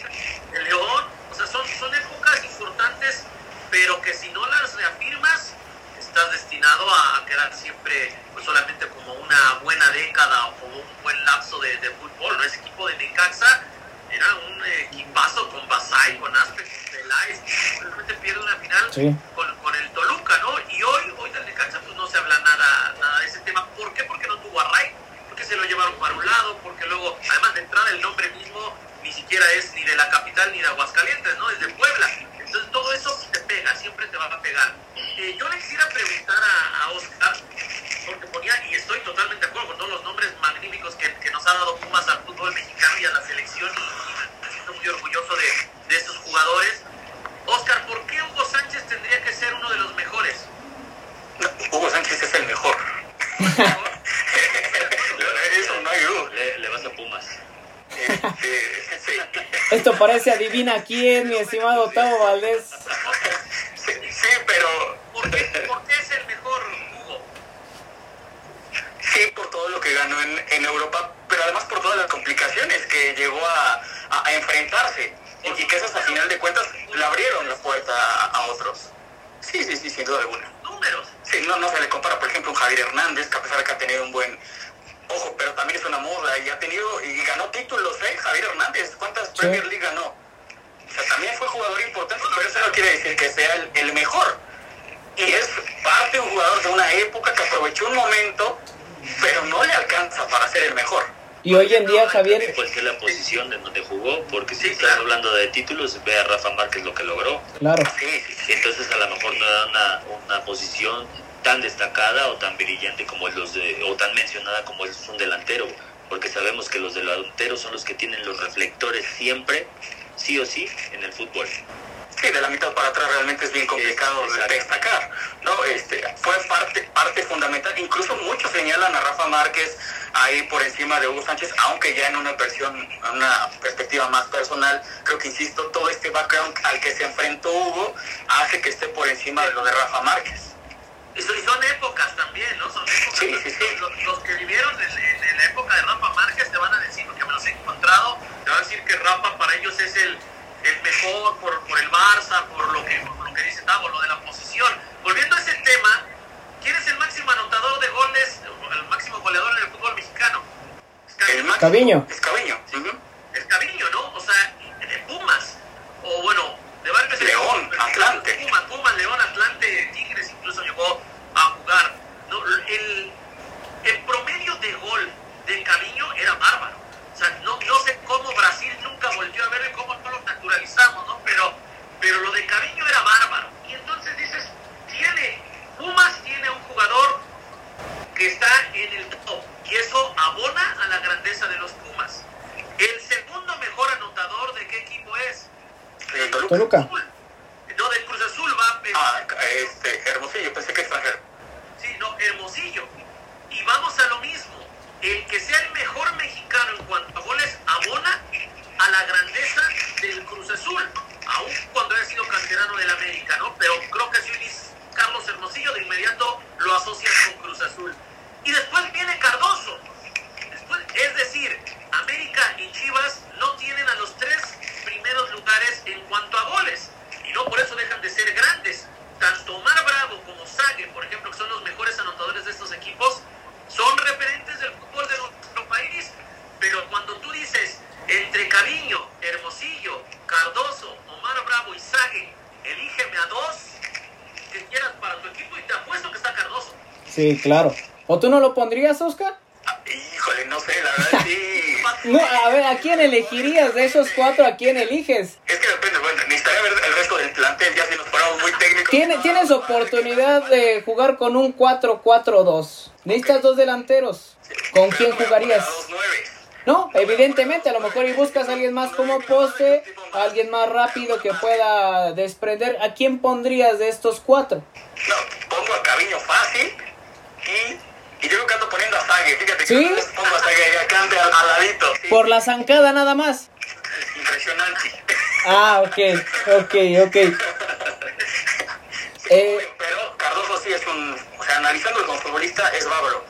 el León, o sea, son, son épocas importantes, pero que si no las reafirmas, estás destinado a, quedar siempre pues solamente como una buena década o como un buen lapso de, de fútbol, ¿no? Ese equipo de Necaxa era un equipazo con Basay, con Aspe, con Peláez, realmente pierde una final Sí. con, con el Toluca, ¿no? Y hoy, hoy del Necaxa pues no se habla nada, nada de ese tema. ¿Por qué? Porque no tuvo a Ray, porque se lo llevaron para un lado, porque luego, además de entrada, el nombre mismo ni siquiera es ni de la capital ni de Aguascalientes, ¿no? Es de Puebla. Entonces todo eso te pega, siempre te va a pegar. Eh, yo le quisiera preguntar a, a Oscar, porque ponía, y estoy totalmente de acuerdo con todos los nombres magníficos que, que nos ha dado Pumas al fútbol mexicano y a la selección, y, y me siento muy orgulloso de, de estos jugadores. Oscar, ¿por qué Hugo Sánchez tendría que ser uno de los mejores? No, Hugo Sánchez es el mejor. Eso no hay duda. Le, le vas a Pumas. Este, sí. Esto parece adivina quién, mi estimado Octavo Valdés. Sí, sí, pero ¿Por qué, por qué es el mejor Hugo? sí por todo lo que ganó en, en Europa, pero además por todas las complicaciones que llegó a, a- a enfrentarse y, y que esas a final de cuentas le abrieron la puerta a, a otros. Sí, sí, sí, sin duda alguna. Números. Sí, no, no se le compara, por ejemplo, a un Javier Hernández, que a pesar de que ha tenido un buen... Ojo, pero también es una moda y ha tenido y ganó títulos, ¿eh? Javier Hernández, ¿cuántas Premier League ganó? O sea, también fue jugador importante, pero eso no quiere decir que sea el, el mejor. Y es parte de un jugador de una época que aprovechó un momento, pero no le alcanza para ser el mejor. Y hoy en día, Javier, Pues que la posición de donde jugó, porque si Sí, estás claro. hablando de títulos, ve a Rafa Márquez lo que logró. claro, Sí. Entonces a lo mejor no da una, una posición tan destacada o tan brillante como los de, o tan mencionada como es un delantero, porque sabemos que los delanteros son los que tienen los reflectores siempre, sí o sí, en el fútbol. Sí, de la mitad para atrás realmente es bien complicado exacto. destacar. No, este, fue parte, parte fundamental. Incluso muchos señalan a Rafa Márquez ahí por encima de Hugo Sánchez, aunque ya en una versión, una perspectiva más personal, creo que insisto, todo este background al que se enfrentó Hugo hace que esté por encima de lo de Rafa Márquez. Y son, y son épocas también, ¿no? Son épocas. Sí, sí, sí. Los, los que vivieron en, en- en la época de Rafa Márquez te van a decir, porque me los he encontrado, te van a decir que Rafa para ellos es el, el mejor por, por el Barça, por lo que, por lo que dice Tavo, lo de la posición. Volviendo a ese tema, ¿quién es el máximo anotador de goles, el máximo goleador en el fútbol mexicano? Caviño. Es Caviño. ujú. Es Caviño, ¿no? O sea, de Pumas, o bueno, de varios León, Atlante. Pumas, Pumas, León, Atlante, Tigres incluso llegó a jugar. ¿no? El, el promedio de gol de Caviño era bárbaro. O sea, no, no sé cómo Brasil nunca volvió a verlo y cómo no lo naturalizamos, ¿no? Pero, pero lo de Caviño era bárbaro. Y entonces dices, tiene, Pumas tiene un jugador que está en el top y eso abona a la grandeza de los Pumas. El segundo mejor anotador de qué equipo es? El Toluca. Toluca. Azul. No, del Cruz Azul va, pero Ah, este, Hermosillo, pensé que extranjero. sí, no, Hermosillo. Y vamos a lo mismo. El que sea el mejor mexicano en cuanto a goles abona a la grandeza del Cruz Azul, aun cuando haya sido canterano del América, ¿no? Pero creo que si hoy dices Carlos Hermosillo, de inmediato lo asocias con Cruz Azul. Y después viene Cardoso. Después, es decir, América y Chivas no tienen a los tres primeros lugares en cuanto a goles. Y no por eso dejan de ser grandes. Tanto Omar Bravo como Sague, por ejemplo, que son los mejores anotadores de estos equipos, son referentes del fútbol de nuestro país. Pero cuando tú dices entre Cariño, Hermosillo, Cardoso, Omar Bravo y Sague, elígeme a dos que quieras para tu equipo y te apuesto que está Cardoso. Sí, claro. ¿O tú no lo pondrías, Oscar? Híjole, no sé, la verdad sí. No, a ver, ¿a quién elegirías de esos cuatro? ¿A quién eliges? Es que depende, bueno, necesitaría ver el resto del plantel, ya si nos ponemos muy técnicos. Tiene- tienes oportunidad de jugar con un 4-4-2. Necesitas dos delanteros. ¿Con quién jugarías? No, evidentemente, a lo mejor y buscas a alguien más como poste, a alguien más rápido que pueda desprender. ¿A quién pondrías de estos cuatro? No, pongo a Caviño fácil y, y yo creo que ando poniendo a Sague, fíjate ¿Sí? que pongo a Sague acá ande al, al ladito. Sí, Por la zancada nada más. Impresionante. Ah, ok, ok, ok. Eh, Pero Cardoso sí es un, o sea, analizándolo como futbolista es bárbaro.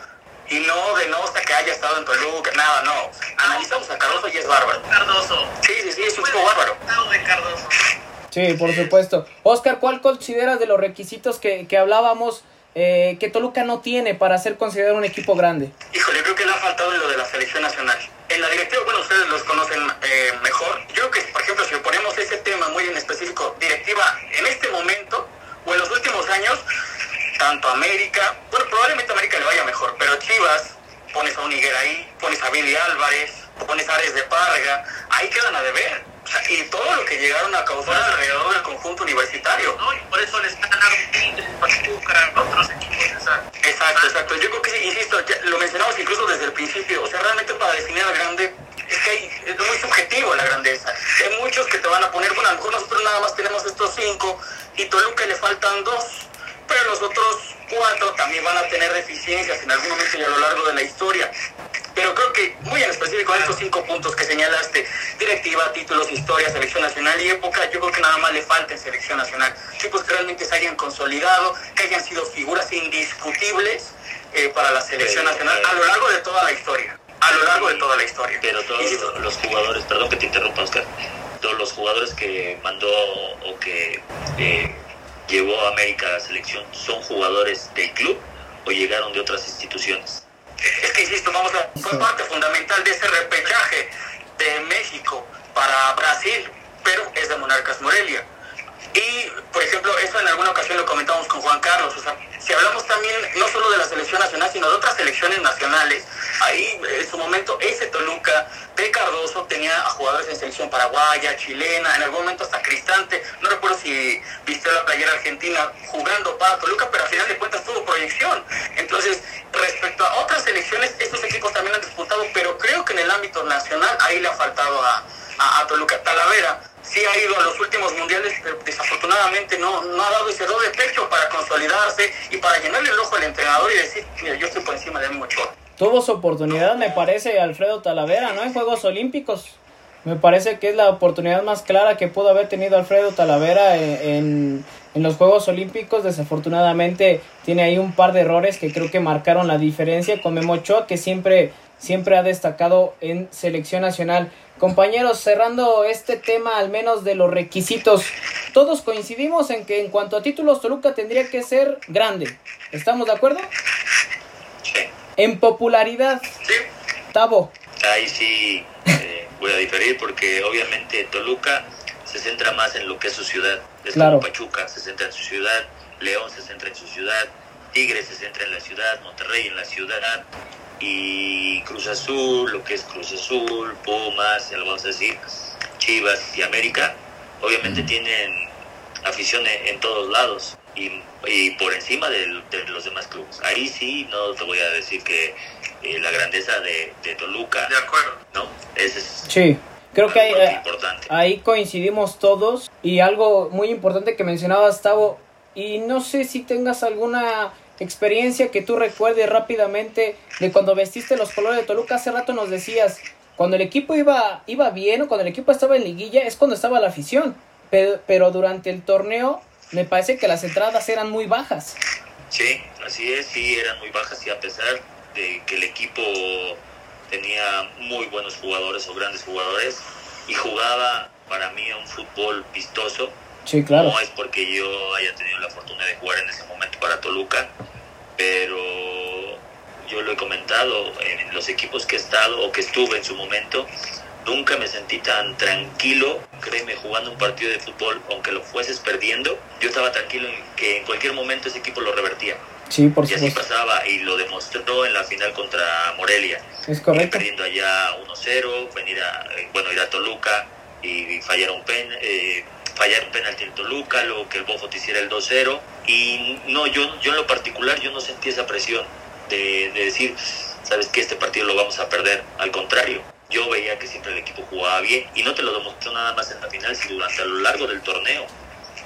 Y no denota que haya estado en Toluca, nada, no. analizamos a Cardoso y es bárbaro. Cardoso. Sí, sí, sí, es un tipo bárbaro. de Cardoso. Sí, por supuesto. Oscar, ¿cuál consideras de los requisitos que, que hablábamos eh, que Toluca no tiene para ser considerado un equipo grande? Híjole, creo que le ha faltado en lo de la selección nacional. En la directiva, bueno, ustedes los conocen eh, mejor. Yo creo que, por ejemplo, si ponemos ese tema muy en específico, directiva en este momento o en los últimos años, tanto América, bueno, probablemente América le vaya mejor, pero Chivas, pones a un Higuera ahí, pones a Billy Álvarez, pones a Ares de Parga, ahí quedan a deber. O sea, y todo lo que llegaron a causar alrededor del conjunto universitario. ¿no? Y por eso les están dando Pachuca, otros equipos. Exacto, exacto. exacto. Yo creo que, insisto, lo mencionamos incluso desde el principio. O sea, realmente para definir al grande es que hay, es muy subjetivo la grandeza. Hay muchos que te van a poner, bueno, a lo mejor nosotros nada más tenemos estos cinco y Toluca le faltan dos, pero los otros cuatro también van a tener deficiencias en algún momento y a lo largo de la historia. Creo que muy en específico estos cinco puntos que señalaste, directiva, títulos, historia, selección nacional y época, yo creo que nada más le falta en selección nacional. Chicos que realmente se hayan consolidado, que hayan sido figuras indiscutibles eh, para la selección nacional a lo largo de toda la historia. A lo largo de toda la historia. Pero todos los jugadores, perdón que te interrumpa Oscar, todos los jugadores que mandó o que eh, llevó a América a la selección son jugadores del club o llegaron de otras instituciones. Es que insisto, vamos a, fue parte fundamental de ese repechaje de México para Brasil, pero es de Monarcas Morelia. Y, por ejemplo, eso en alguna ocasión lo comentamos con Juan Carlos. O sea, si hablamos también no solo de la selección nacional, sino de otras selecciones nacionales, ahí en su momento ese Toluca de Cardoso tenía a jugadores en selección paraguaya, chilena, en algún momento hasta Cristante. No recuerdo si viste la playera argentina jugando para Toluca, pero al final de cuentas tuvo proyección. Entonces, respecto a otras selecciones, estos equipos también han disputado, pero creo que en el ámbito nacional ahí le ha faltado a, a, a Toluca. Talavera sí ha ido a los últimos mundiales, pero desafortunadamente no, no ha dado ese do de pecho para consolidarse y para llenarle el ojo al entrenador y decir, mira, yo estoy por encima de Ochoa. Tuvo su oportunidad, me parece, Alfredo Talavera, ¿no? En Juegos Olímpicos. Me parece que es la oportunidad más clara que pudo haber tenido Alfredo Talavera en, en, en, los Juegos Olímpicos. Desafortunadamente tiene ahí un par de errores que creo que marcaron la diferencia con Memo Ochoa, que siempre, siempre ha destacado en selección nacional. Compañeros, cerrando este tema al menos de los requisitos, todos coincidimos en que en cuanto a títulos Toluca tendría que ser grande. ¿Estamos de acuerdo? Sí. En popularidad, Sí, Tavo. Ahí sí eh, voy a diferir porque obviamente Toluca se centra más en lo que es su ciudad. Es Claro. como Pachuca se centra en su ciudad, León se centra en su ciudad, Tigres se centra en la ciudad, Monterrey en la ciudad y Cruz Azul, lo que es Cruz Azul, Pumas, ya lo vamos a decir, Chivas y América, obviamente tienen afición en, en todos lados y, y por encima de, los demás clubes. Ahí sí no te voy a decir que eh, la grandeza de, de Toluca, de acuerdo. ¿no? Ese es Sí, creo que eh, importante. ahí coincidimos todos. Y algo muy importante que mencionabas, Tavo, y no sé si tengas alguna experiencia que tú recuerdes rápidamente de cuando vestiste los colores de Toluca. Hace rato nos decías, cuando el equipo iba, iba bien o cuando el equipo estaba en liguilla es cuando estaba la afición. Pero, pero durante el torneo me parece que las entradas eran muy bajas. Sí, así es, sí, eran muy bajas y a pesar de que el equipo tenía muy buenos jugadores o grandes jugadores y jugaba para mí un fútbol vistoso, Sí, claro. no es porque yo haya tenido la fortuna de jugar en ese momento para Toluca, pero yo lo he comentado en los equipos que he estado o que estuve en su momento, nunca me sentí tan tranquilo, créeme, jugando un partido de fútbol, aunque lo fueses perdiendo, yo estaba tranquilo en que en cualquier momento ese equipo lo revertía. Sí, por Y así supuesto. pasaba y lo demostró en la final contra Morelia. Es Ir correcto. perdiendo allá 1-0, venir a, eh, bueno, ir a Toluca y fallar un pen, eh, fallar un penalti en Toluca, luego que el Bofo te hiciera el 2-0 y no, yo, yo en lo particular yo no sentí esa presión de, de decir, sabes que este partido lo vamos a perder, al contrario. Yo veía que siempre el equipo jugaba bien y no te lo demostró nada más en la final, sino durante a lo largo del torneo.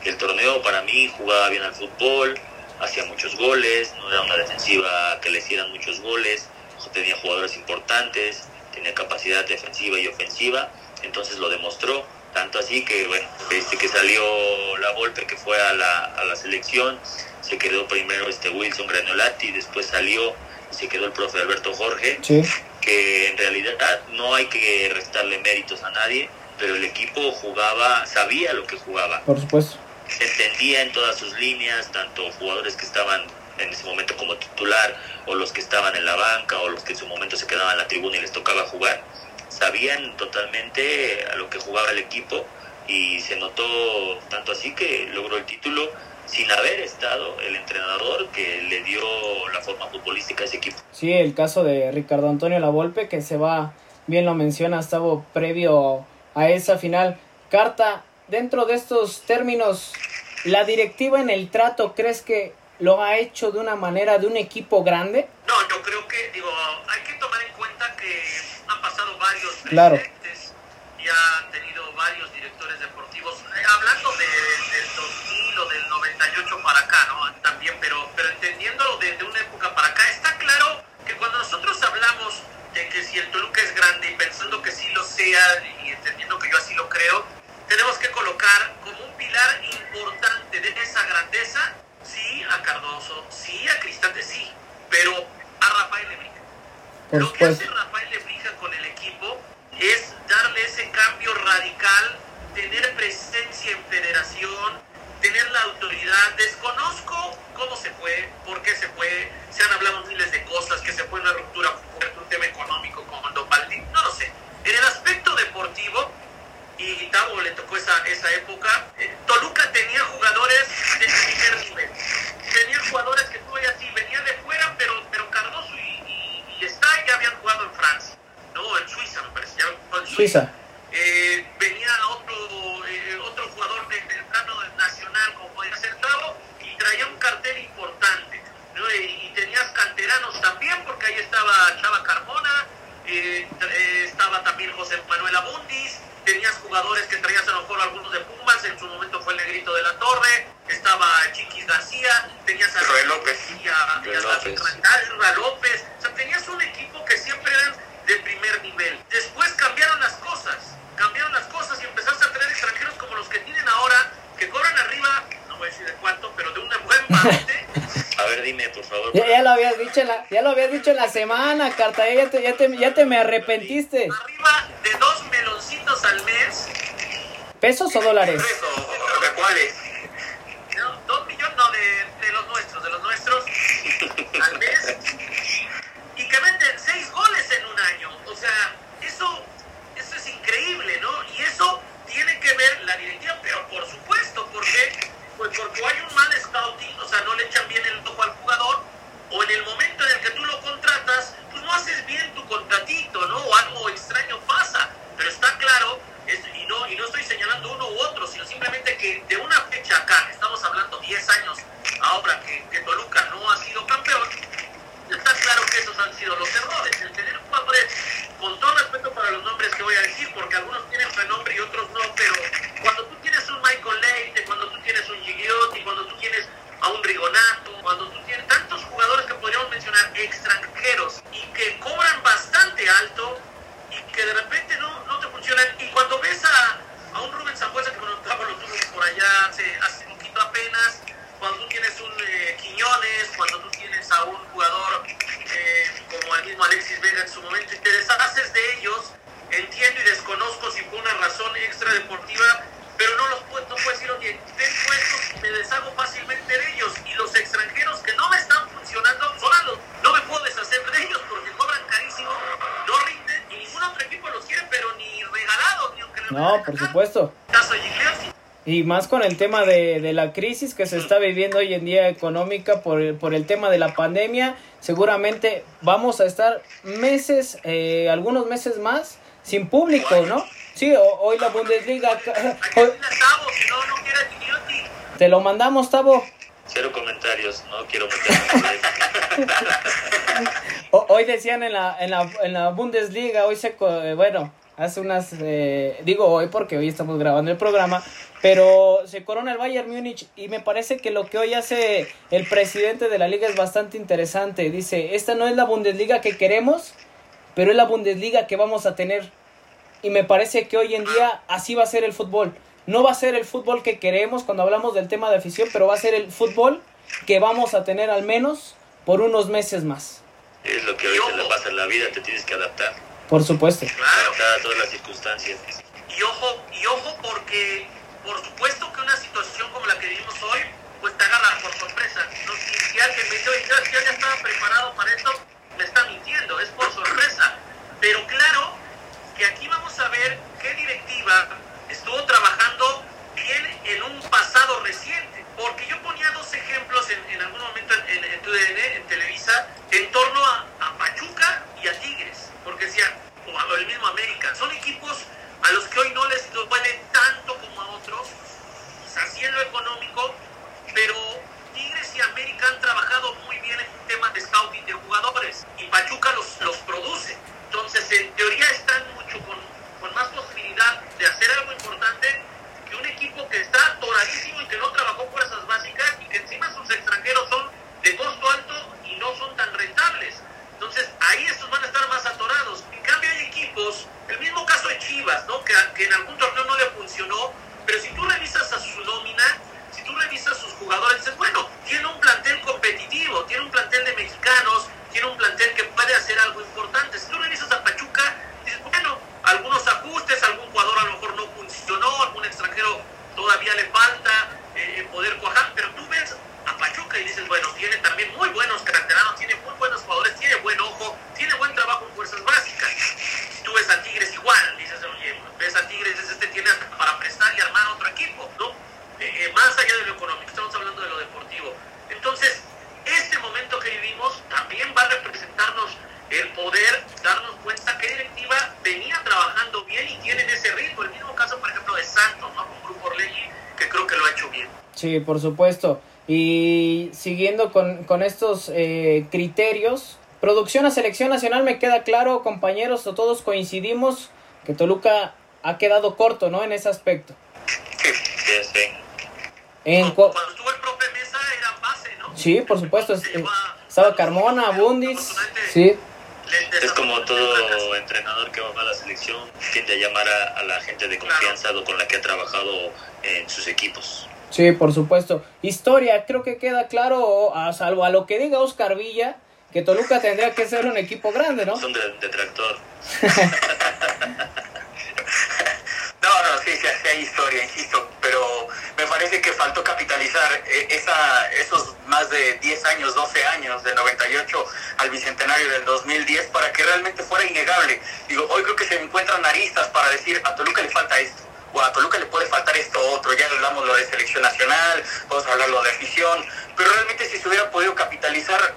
El torneo para mí jugaba bien al fútbol, hacía muchos goles, no era una defensiva que le hicieran muchos goles, tenía jugadores importantes, tenía capacidad defensiva y ofensiva, entonces lo demostró, tanto así que bueno, este que salió la golpe que fue a la, a la selección, se quedó primero este Wilson Granolati, después salió y se quedó el profe Alberto Jorge, Sí. que en realidad no hay que restarle méritos a nadie, pero el equipo jugaba, sabía lo que jugaba. Por supuesto. Entendía en todas sus líneas, tanto jugadores que estaban en ese momento como titular, o los que estaban en la banca, o los que en su momento se quedaban en la tribuna y les tocaba jugar, sabían totalmente a lo que jugaba el equipo y se notó tanto así que logró el título sin haber estado el entrenador que le dio la forma futbolística a ese equipo. Sí, el caso de Ricardo Antonio Lavolpe que se va, bien lo menciona, estaba previo a esa final. Carta, dentro de estos términos, la directiva en el trato, ¿crees que lo ha hecho de una manera de un equipo grande? No, yo creo que, digo, varios Claro. presidentes y han tenido varios directores deportivos, eh, hablando de, del 2000 o del 98 para acá, ¿no? También, pero, pero entendiéndolo de, de una época para acá, está claro que cuando nosotros hablamos de que si el Toluca es grande y pensando que sí lo sea y entendiendo que yo así lo creo, tenemos que colocar como un pilar importante de esa grandeza, sí a Cardoso, sí a Cristante, sí, pero a Rafael Lebrija. Por Lo que hace supuesto. Rafael Lebrija con el equipo es darle ese cambio radical, tener presencia en federación, tener la autoridad. Desconozco cómo se fue, por qué se fue. Se han hablado miles de cosas, que se fue una ruptura por un tema económico con Don Baldi. No lo sé. En el aspecto deportivo, y Tavo le tocó esa, esa época, eh, Toluca tenía jugadores de primer nivel. Tenía jugadores que tú veías así, venían de fuera, pero, pero Cardoso y, y, está ya habían jugado en Francia, no, en Suiza me parece, ya jugó en Suiza. Eh, venía otro, eh, otro jugador de- del plano nacional, como podía ser Tavo, y traía un cartel importante. ¿no? Y, y tenías canteranos también, porque ahí estaba Chava Carmona, eh, estaba también José Manuel Abundis, tenías jugadores que traías a lo mejor algunos de Pumas, en su momento fue el Negrito de la Torre, estaba Chiquis García, tenías a Roy López. y a, Roy López. O sea, tenías un equipo que siempre eran de primer nivel. Después cambiaron las cosas, cambiaron las cosas y empezaste a traer extranjeros como los que tienen ahora, que cobran arriba, voy a decir de cuánto, pero de un buen barote. A ver, dime, por favor. Ya, ya lo habías dicho en la, ya lo habías dicho en la semana, Carta, ya te, ya te, ya te me arrepentiste. arriba de dos meloncitos al mes, ¿Pesos o dólares? Eso, ¿de cuáles? ¿no? dos millones, no, de, de los nuestros, de los nuestros, al mes, y que meten seis goles en un año. O sea, eso, eso es increíble, ¿no? Y eso tiene que ver la directiva, pero por supuesto, ¿por qué? Pues porque hay un mal scouting, o sea, no le echan bien el ojo al jugador, o en el momento en el que tú lo contratas, pues no haces bien tu contratito, ¿no? O algo extraño pasa. Pero está claro, y, no, y no estoy señalando uno u otro, sino simplemente que de una fecha acá, estamos hablando 10 años ahora que, que Toluca no ha sido campeón, está claro que esos han sido los errores. El tener jugadores, con todo respeto para los nombres por supuesto. Y más con el tema de, de la crisis que se está viviendo hoy en día económica por, el- por el tema de la pandemia, seguramente vamos a estar meses, eh, algunos meses más, sin público, ¿no? Sí, hoy la Bundesliga, hoy- te lo mandamos, Tavo. Cero comentarios, no quiero. O- hoy decían en la, en la, en la Bundesliga, hoy se, eh, bueno, hace unas, eh, digo hoy porque hoy estamos grabando el programa, pero se corona el Bayern Múnich y me parece que lo que hoy hace el presidente de la liga es bastante interesante. Dice, esta no es la Bundesliga que queremos, pero es la Bundesliga que vamos a tener. Y me parece que hoy en día así va a ser el fútbol. No va a ser el fútbol que queremos cuando hablamos del tema de afición, pero va a ser el fútbol que vamos a tener al menos por unos meses más. Es lo que hoy se le pasa en la vida, te tienes que adaptar. Por supuesto. Claro. Todas las circunstancias. Y ojo, y ojo porque por supuesto que una situación como la que vivimos hoy, pues te agarra por sorpresa. No, si, alguien me dice, yo, yo ya estaba preparado para esto, me está mintiendo, es por sorpresa. Pero claro que aquí vamos a ver qué directiva estuvo trabajando bien en un pasado reciente. Porque yo ponía dos ejemplos en, en algún momento en, en, TUDN, en Televisa, en torno a, a, Pachuca y a Tigres. Porque decía, o el mismo América, son equipos a los que hoy no les duele tanto como a otros, quizás económico, pero Tigres y América han trabajado muy bien en temas de scouting de jugadores y Pachuca los, los produce. Entonces, en teoría están mucho con, con más posibilidad de hacer algo importante que un equipo que está atoradísimo y que no trabajó fuerzas básicas y que encima sus extranjeros son de costo alto y no son tan rentables. Entonces, ahí estos van a estar más atorados. En cambio, hay equipos, el mismo caso de Chivas, ¿no? que, que en algún torneo no le funcionó, pero si tú revisas a su nómina, si tú revisas a sus jugadores, dices, bueno, tiene un plantel competitivo, tiene un plantel de mexicanos, tiene un plantel que puede hacer algo importante. Si tú revisas a Pachuca, dices, bueno, algunos ajustes, algún jugador a lo mejor no funcionó, algún extranjero todavía le falta eh, poder cuajar, pero tú ves a Pachuca y dices, bueno, tiene también muy buenos caracterizados, tiene muy buenos jugadores, tiene buen ojo, tiene buen trabajo en fuerzas básicas. Si tú ves a Tigres igual, dices, oye, ves a Tigres, dices, este tiene para prestar y armar otro equipo, ¿no? Eh, eh, más allá de lo económico, estamos hablando de lo deportivo. Entonces, este momento que vivimos también va a representarnos el poder darnos cuenta que directiva venía trabajando bien y tienen ese ritmo. El mismo caso, por ejemplo, de Santos, ¿no? Con Grupo Orlegui, que creo que lo ha hecho bien. Sí, por supuesto. Y siguiendo con, con estos eh, criterios, producción a selección nacional, me queda claro, compañeros, todos coincidimos que Toluca ha quedado corto, ¿no? En ese aspecto. Sí, sí, sí. En cuando, cuando estuvo el profe Mesa era base, ¿no? Sí, por supuesto. Estaba Carmona, Bundis. Sí. Es como todo entrenador que va a la selección, tiende a llamar a, a la gente de confianza con la que ha trabajado en sus equipos. Sí, por supuesto. Historia, creo que queda claro, a salvo a lo que diga Oscar Villa, que Toluca tendría que ser un equipo grande, ¿no? Son de, de tractor. no, no, sí, sí, sí, hay historia, insisto, pero me parece que faltó capitalizar esa, esos más de 10 años, 12 años, del 98 al bicentenario del 2010, para que realmente fuera innegable. Digo, hoy creo que se encuentran aristas para decir, a Toluca le falta esto o a Toluca le puede faltar esto otro, ya hablamos lo de selección nacional, podemos hablar lo de afición, pero realmente si se hubiera podido capitalizar,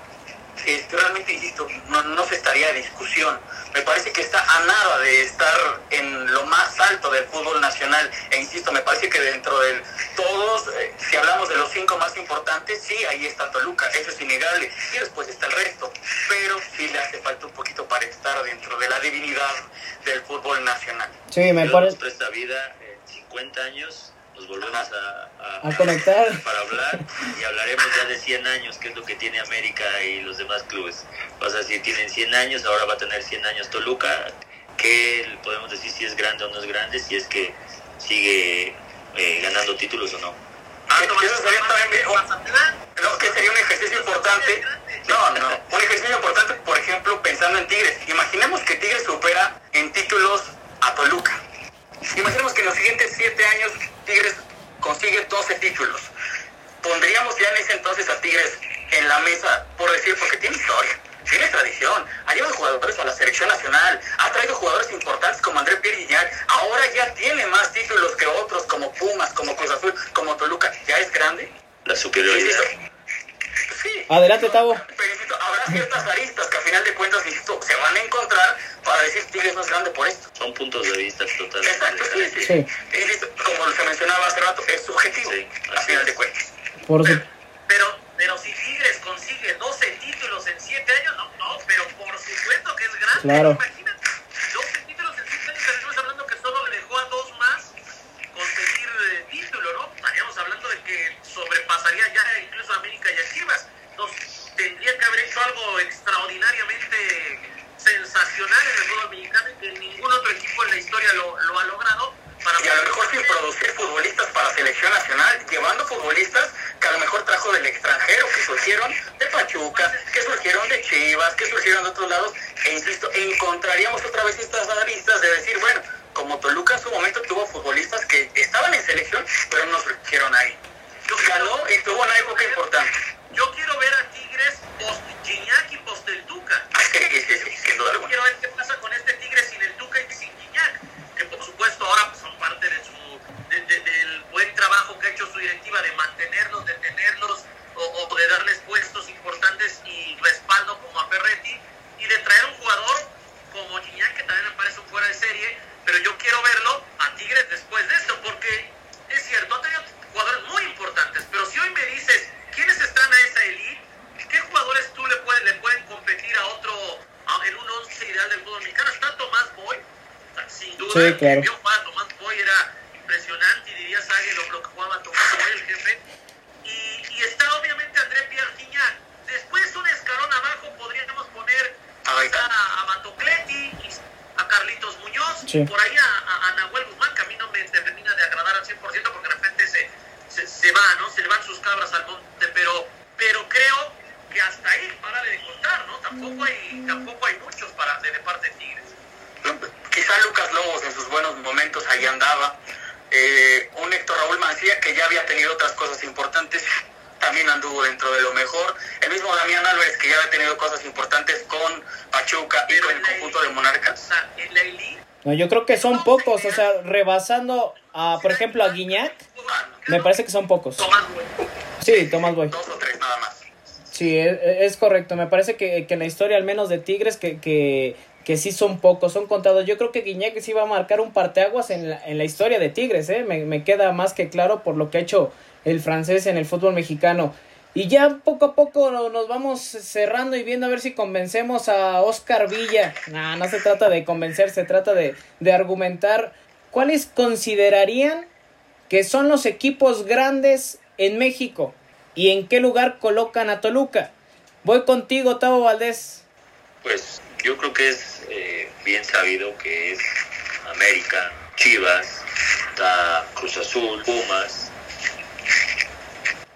este, realmente, insisto, no, no se estaría de discusión. Me parece que está a nada de estar en lo más alto del fútbol nacional, e insisto, me parece que dentro de todos, eh, si hablamos de los cinco más importantes, sí, ahí está Toluca, eso es innegable, y después está el resto, pero sí le hace falta un poquito para estar dentro de la divinidad del fútbol nacional. Sí, me parece... vida 50 años nos volvemos a, a, a, conectar para hablar y hablaremos ya de 100 años, que es lo que tiene América y los demás clubes. Vas a decir, tienen 100 años, ahora va a tener 100 años Toluca, que podemos decir si es grande o no es grande, si es que sigue eh, ganando títulos o no. Ah, eso sería también no, que sería un ejercicio importante. No, no, un ejercicio importante, por ejemplo, pensando en Tigres. Imaginemos que Tigres supera en títulos a Toluca. Imaginemos que en los siguientes siete años Tigres consigue 12 títulos. Pondríamos ya en ese entonces a Tigres en la mesa, por decir, porque tiene historia, tiene tradición, ha llevado jugadores a la selección nacional, ha traído jugadores importantes como André Pierre Guignac, ahora ya tiene más títulos que otros como Pumas, como Cruz Azul, como Toluca. ¿Ya es grande? La superioridad. Sí. Adelante, Tavo. Pero insisto, habrá ciertas aristas que a final de cuentas, insisto, se van a encontrar para decir Tigres no es grande por esto. Son puntos de vista totalmente Exacto, sí, sí. Sí. Insisto, como se mencionaba hace rato, es subjetivo, Sí, a final es. de cuentas. Por su- Pero, pero si Tigres consigue 12 títulos en 7 años, no, no, pero por supuesto que es grande. Claro. Imagínate, 12 títulos en 7 años, estamos hablando que solo le dejó a dos más conseguir eh, título, ¿no? Estaríamos hablando de que sobrepasaría ya incluso a América y a Chivas. Entonces, tendría que haber hecho algo extraordinariamente sensacional en el fútbol mexicano y que ningún otro equipo en la historia lo, lo ha logrado. Para Y a lo mejor sin producir futbolistas para selección nacional, llevando futbolistas que a lo mejor trajo del extranjero, que surgieron de Pachuca Pachuca, que surgieron de Chivas, que surgieron de otros lados, e insisto, encontraríamos otra vez estas aristas de decir, bueno, como Toluca en su momento tuvo futbolistas que estaban en selección, pero no surgieron ahí. Ganó y tuvo una época importante. Yo quiero ver a Tigres post Gignac y post el Tuca. sin duda alguna. Quiero ver qué pasa con este Tigre sin el Tuca y sin Gignac, que por supuesto ahora pues, son parte de su de, de, del buen trabajo que ha hecho su directiva de mantenerlos, de tenerlos o, o de darles puestos importantes y respaldo como a Ferretti y de traer un jugador como Gignac que también me parece un fuera de serie, pero yo quiero verlo a Tigres después de esto porque es cierto, ha tenido jugadores muy importantes, pero si hoy me dices quiénes están a esa elite, qué jugadores tú le, pueden le pueden competir a otro a, en un once ideal del fútbol mexicano, está Tomás Boy, sin duda, sí, claro. vio jugar Tomás Boy era impresionante y diría Sague lo, lo que jugaba Tomás Boy, el jefe, y, y está obviamente André Pierre Gignac. Después un escalón abajo podríamos poner a, a Matocleti, a Carlitos Muñoz, Sí. por ahí a, a, a Nahuel Guzmán, que a mí no me termina de agradar al 100% porque de repente se, se, se va, ¿no? Se le van sus cabras al monte, pero, pero creo que hasta ahí para de contar, ¿no? Tampoco hay, tampoco hay muchos para, de, de parte de Tigres. Quizá Lucas Lobos en sus buenos momentos ahí andaba. Eh, un Héctor Raúl Mancilla que ya había tenido otras cosas importantes, también anduvo dentro de lo mejor. El mismo Damián Álvarez que ya había tenido cosas importantes con Pachuca y Pero con el conjunto de Monarcas. No, yo creo que son pocos, o sea, rebasando a, por ejemplo, a Guiñac, me parece que son pocos. Tomás Boy. Sí, Tomás Boy. Dos o tres nada más. Sí, es, es correcto. Me parece que, que en la historia, al menos de Tigres, que, que, que sí son pocos, son contados. Yo creo que Guiñac sí va a marcar un parteaguas en la, en la historia de Tigres, ¿eh? Me, me queda más que claro por lo que ha hecho el francés en el fútbol mexicano. Y ya poco a poco no- nos vamos cerrando y viendo a ver si convencemos a Oscar Villa. No, no se trata de convencer, se trata de, de argumentar cuáles considerarían que son los equipos grandes en México y en qué lugar colocan a Toluca. Voy contigo, Tavo Valdés. Pues yo creo que es eh, bien sabido que es América, Chivas, está Cruz Azul, Pumas.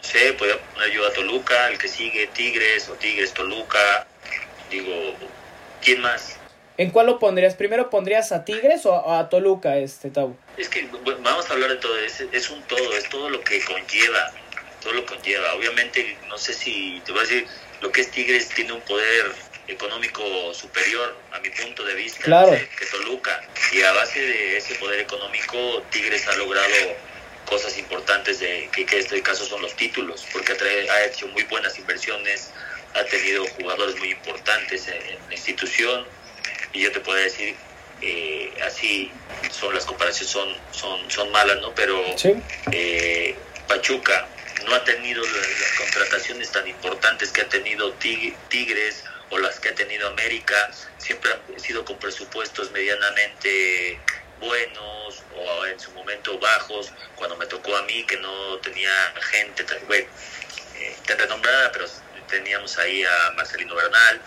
Sí, puede poner yo a Toluca, el que sigue Tigres o Tigres Toluca. Digo, ¿quién más? ¿En cuál lo pondrías? ¿Primero pondrías a Tigres o a Toluca, este Tavo? Es que bueno, vamos a hablar de todo, es, es un todo, es todo lo que conlleva, todo lo conlleva. Obviamente, no sé si te voy a decir, lo que es Tigres tiene un poder económico superior a mi punto de vista Claro. que, Toluca. Y a base de ese poder económico, Tigres ha logrado cosas importantes, de que, que este caso son los títulos, porque ha, trae- ha hecho muy buenas inversiones, ha tenido jugadores muy importantes en, en la institución, y yo te puedo decir, eh, así son las comparaciones, son, son, son malas, ¿no? Pero Sí. eh, Pachuca no ha tenido la- las, contrataciones tan importantes que ha tenido Tig- Tigres o las que ha tenido América, siempre han sido con presupuestos medianamente buenos o en su momento bajos, cuando me tocó a mí que no tenía gente tan, bueno, eh, tan renombrada, pero teníamos ahí a Marcelino Bernal,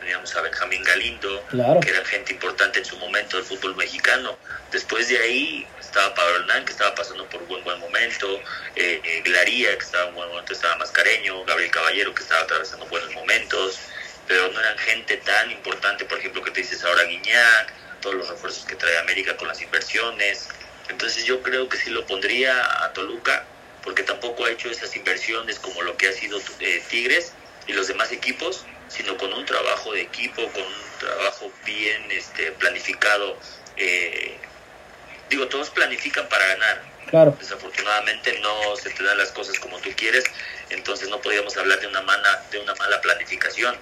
teníamos a Benjamín Galindo, Claro. que era gente importante en su momento del fútbol mexicano. Después de ahí estaba Pablo Hernán, que estaba pasando por un buen, buen momento, eh, eh, Glaría, que estaba en un buen momento, estaba Mascareño, Gabriel Caballero, que estaba atravesando buenos momentos, pero no eran gente tan importante, por ejemplo, que te dices ahora Guiñac, todos los refuerzos que trae América con las inversiones. Entonces yo creo que sí lo pondría a Toluca, porque tampoco ha hecho esas inversiones como lo que ha sido eh, Tigres y los demás equipos, sino con un trabajo de equipo, con un trabajo bien este, planificado. eh, digo, todos planifican para ganar. Claro. Desafortunadamente no se te dan las cosas como tú quieres, entonces no podríamos hablar de una, mala, de una mala planificación,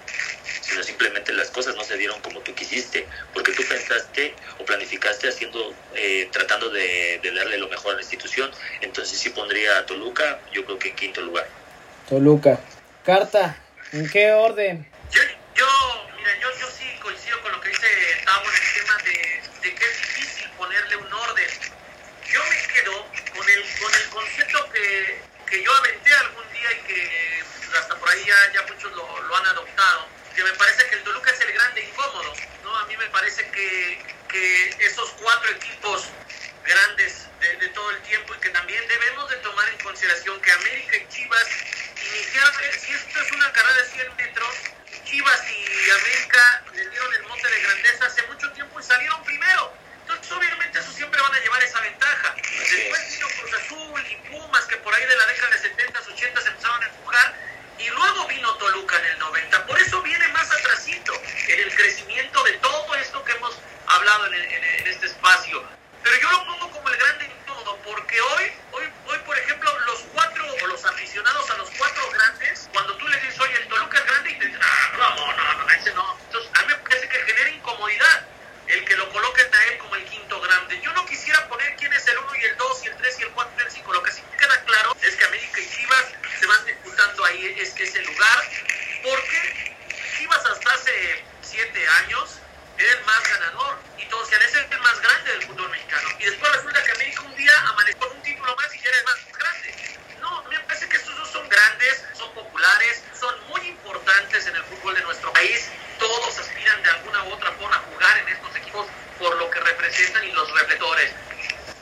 sino simplemente las cosas no se dieron como tú quisiste, porque tú pensaste o planificaste haciendo, eh, tratando de, de darle lo mejor a la institución, entonces sí pondría a Toluca, yo creo que en quinto lugar. Toluca. Carta, ¿en qué orden? Yo, yo, mira, yo, yo sí coincido con lo que dice Tavo en el tema de, de que es difícil ponerle un orden. Yo me quedo con el, con el concepto que, que yo aventé algún día y que pues, hasta por ahí ya, muchos lo, han adoptado, que me parece que el Toluca es el grande incómodo, ¿no? A mí me parece que, que esos cuatro equipos grandes de, todo el tiempo y que también debemos de tomar en consideración que América y Chivas inicialmente, si esto es una carrera de 100 metros, Chivas y América le dieron el monte de grandeza hace mucho tiempo y salieron primero. Entonces, obviamente, eso siempre van a llevar esa ventaja. Después vino Cruz Azul y Pumas, que por ahí de la década de 70, 80 se empezaron a empujar. Y luego vino Toluca en el 90. Por eso viene más atrasito en el crecimiento de todo esto que hemos hablado en, en, en este espacio. Pero yo lo pongo como el grande incómodo, porque hoy, hoy, hoy, por ejemplo, los cuatro o los aficionados a los cuatro grandes, cuando tú les dices, oye, el Toluca es grande, y te dicen, ah, no, no, no, ese no. Entonces, a mí me parece que genera incomodidad el que lo coloquen a él como el quinto grande. Yo no quisiera poner quién es el uno y el dos y el tres y el cuatro y el cinco. Lo que sí queda claro es que América y Chivas se van disputando ahí es, ese lugar, porque Chivas hasta hace siete años era el más ganador y todos decían, es el más grande del fútbol mexicano. Y después resulta que América un día amaneció un título más y ya era el más grande. No, me parece que dos son grandes, son populares, son muy importantes en el fútbol de nuestro país. Todos aspiran de alguna u otra forma a jugar en estos equipos por lo que representan y los reflectores.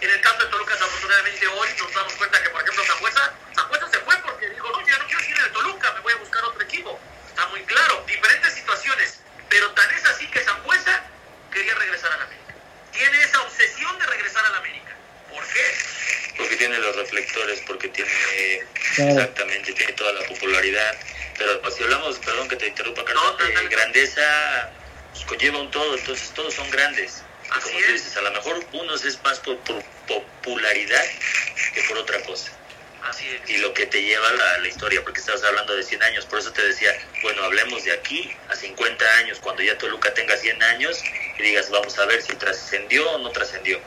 En el caso de Toluca, desafortunadamente hoy nos damos cuenta que, por ejemplo, Zambuesa, Zambuesa se fue porque dijo, no, ya no quiero ir el Toluca, me voy a buscar otro equipo. Está muy claro, diferentes situaciones, pero tan es así que Zambuesa quería regresar a la América. Tiene esa obsesión de regresar a la América. ¿Por qué? Porque tiene los reflectores, porque tiene exactamente, tiene toda la popularidad. Pero pues, si hablamos, perdón que te interrumpa, Carlos, No, no, no, de no. grandeza pues, conlleva un todo, entonces todos son grandes. Y Así como es. tú dices, a lo mejor unos es más por, por popularidad que por otra cosa. Así es. y lo que te lleva la, la historia, porque estabas hablando de 100 años, por eso te decía, bueno, hablemos de aquí a 50 años, cuando ya Toluca tenga 100 años, y digas, vamos a ver si trascendió o no trascendió.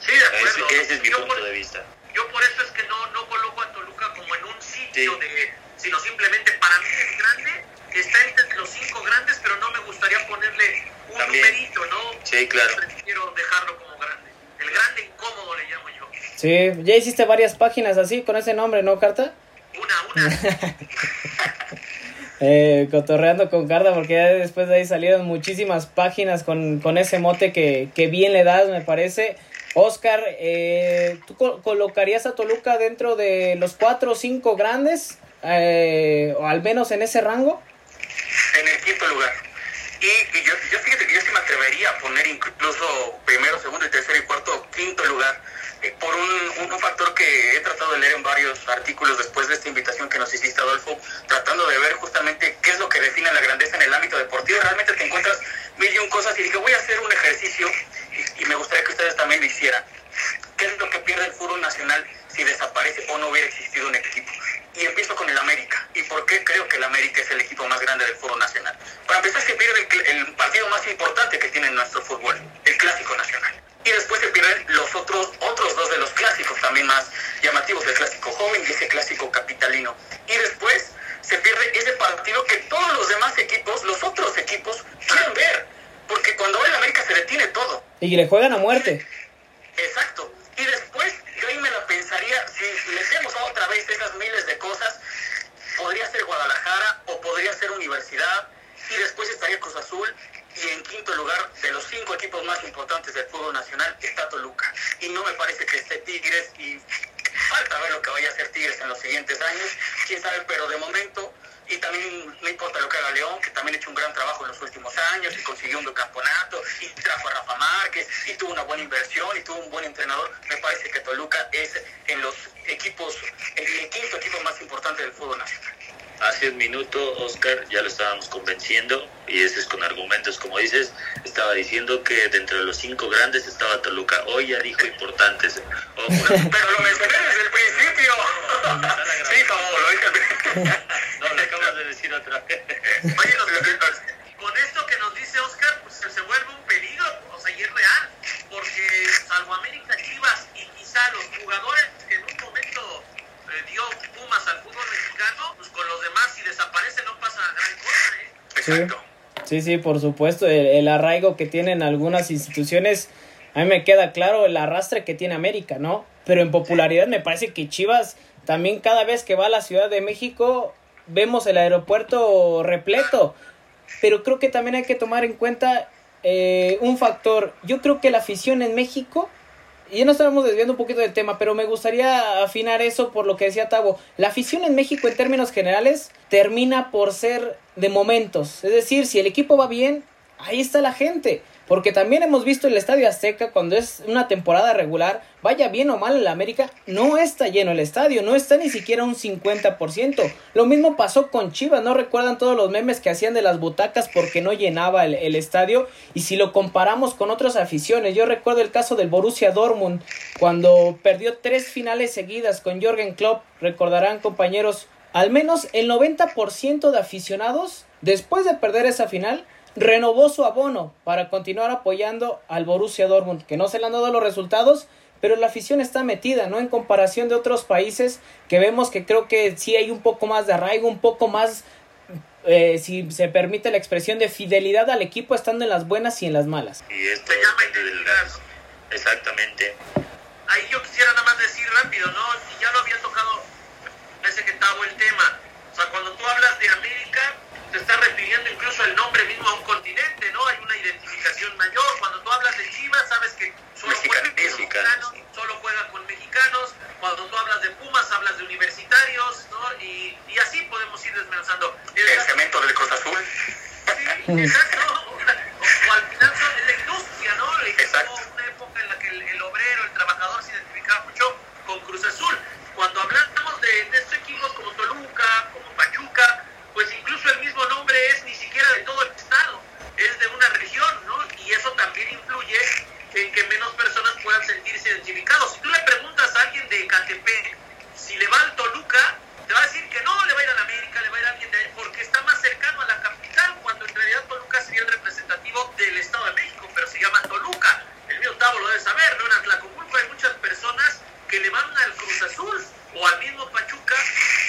Sí, de acuerdo. Ese, ese es mi Yo punto por- de vista. Yo por eso es que no, no coloco a Toluca como en un sitio Sí. de, sino simplemente para mí es grande, está entre los cinco grandes, pero no me gustaría ponerle un También. numerito, ¿no? Sí, claro. Prefiero dejarlo como grande. El grande incómodo le llamo yo. Sí, ya hiciste varias páginas así con ese nombre, ¿no, Carta? Una, una. Eh, cotorreando con Carta, porque ya después de ahí salieron muchísimas páginas con, con ese mote que, que bien le das, me parece. Oscar, eh, ¿tú co- colocarías a Toluca dentro de los cuatro o cinco grandes? Eh, o al menos en ese rango. en el quinto lugar. Y, y yo, yo fíjate que yo sí me atrevería a poner incluso primero, segundo y tercero y cuarto, quinto lugar, por un, un, factor que he tratado de leer en varios artículos después de esta invitación que nos hiciste, Adolfo, tratando de ver justamente qué es lo que define la grandeza en el ámbito deportivo. Realmente te encuentras mil y un cosas y dije, voy a hacer un ejercicio y, me gustaría que ustedes también lo hicieran. ¿Qué es lo que pierde el fútbol nacional si desaparece o no hubiera existido un equipo? Y empiezo con el América. ¿Y por qué creo que el América es el equipo más grande del fútbol nacional? Para empezar, se pierde el, el partido más importante que tiene nuestro fútbol, el Clásico Nacional. Y después se pierden los otros, otros dos de los clásicos también más llamativos, el Clásico Joven y ese Clásico Capitalino. Y después se pierde ese partido que todos los demás equipos, los otros equipos, quieren ver. Porque cuando va el América se detiene todo. Y le juegan a muerte. Exacto. Y después yo ahí me la pensaría, si metemos otra vez esas miles de cosas, podría ser Guadalajara o podría ser Universidad y después estaría Cruz Azul y en quinto lugar de los cinco equipos más importantes del fútbol nacional está Toluca. Y no me parece que esté Tigres y falta ver lo que vaya a hacer Tigres en los siguientes años, quién sabe, pero de momento y también no importa lo que haga León, que también ha hecho un gran trabajo en los últimos años y consiguió un campeonato y trajo a Rafa Márquez y tuvo una buena inversión y tuvo un buen entrenador. Me parece que Toluca es en los equipos, el quinto equipo más importante del fútbol nacional. Hace un minuto, Oscar, ya lo estábamos convenciendo, y ese es con argumentos, como dices, estaba diciendo que dentro de los cinco grandes estaba Toluca. Hoy ya dijo importantes. Pero lo mencioné desde el principio. Sí, lo dije principio. no, lo acabas de decir otra vez. Oye, los- los- con esto que nos dice Oscar, pues se, vuelve un peligro, o sea, y es real, porque salvo América Chivas y quizá los jugadores que en un momento eh, dio Pumas al fútbol mexicano, pues si desaparece no pasa gran cosa, ¿eh? Exacto. Sí, sí, por supuesto, el, el arraigo que tienen algunas instituciones, a mí me queda claro el arrastre que tiene América, ¿no? Pero en popularidad me parece que Chivas también cada vez que va a la Ciudad de México vemos el aeropuerto repleto, pero creo que también hay que tomar en cuenta eh, un factor, yo creo que la afición en México ya nos estábamos desviando un poquito del tema, pero me gustaría afinar eso por lo que decía Tavo. La afición en México en términos generales termina por ser de momentos. Es decir, si el equipo va bien, ahí está la gente. Porque también hemos visto el Estadio Azteca cuando es una temporada regular, vaya bien o mal en la América, no está lleno el estadio, no está ni siquiera un 50%. Lo mismo pasó con Chivas, ¿no recuerdan todos los memes que hacían de las butacas porque no llenaba el, estadio? Y si lo comparamos con otras aficiones, yo recuerdo el caso del Borussia Dortmund, cuando perdió tres finales seguidas con Jürgen Klopp, recordarán compañeros, al menos el 90% de aficionados, después de perder esa final, renovó su abono para continuar apoyando al Borussia Dortmund, que no se le han dado los resultados, pero la afición está metida, ¿no? En comparación de otros países que vemos que creo que sí hay un poco más de arraigo, un poco más, eh, si se permite la expresión, de fidelidad al equipo estando en las buenas y en las malas. Y esto se llama fidelidad. Exactamente. Ahí yo quisiera nada más decir rápido, ¿no? Y ya lo había tocado, parece que estaba el tema. O sea, cuando tú hablas de América, te está refiriendo incluso el nombre mismo a un continente, ¿no? Hay una identificación mayor. Cuando tú hablas de Chivas, sabes que solo juega con mexicanos, solo juega con mexicanos. Cuando tú hablas de Pumas, hablas de universitarios, ¿no? Y, y así podemos ir desmenuzando. El, el cemento del Cruz Azul. Sí, exacto. O, o, al final son la industria, ¿no? Exacto. una época en la que el, el, obrero, el trabajador se identificaba mucho con Cruz Azul. Cuando hablamos de, de estos equipos como Toluca, como Pachuca, pues incluso el mismo nombre es ni siquiera de todo el estado, es de una región, ¿no? Y eso también influye en que menos personas puedan sentirse identificados. Si tú le preguntas a alguien de Catepec si le va al Toluca, te va a decir que no, le va a ir a la América, le va a ir a alguien de ahí, porque está más cercano a la capital, cuando en realidad Toluca sería el representativo del Estado de México, pero se llama Toluca. El mío Tavo lo debe saber, ¿no? En Atlacomulco hay muchas personas que le van al Cruz Azul o al mismo Pachuca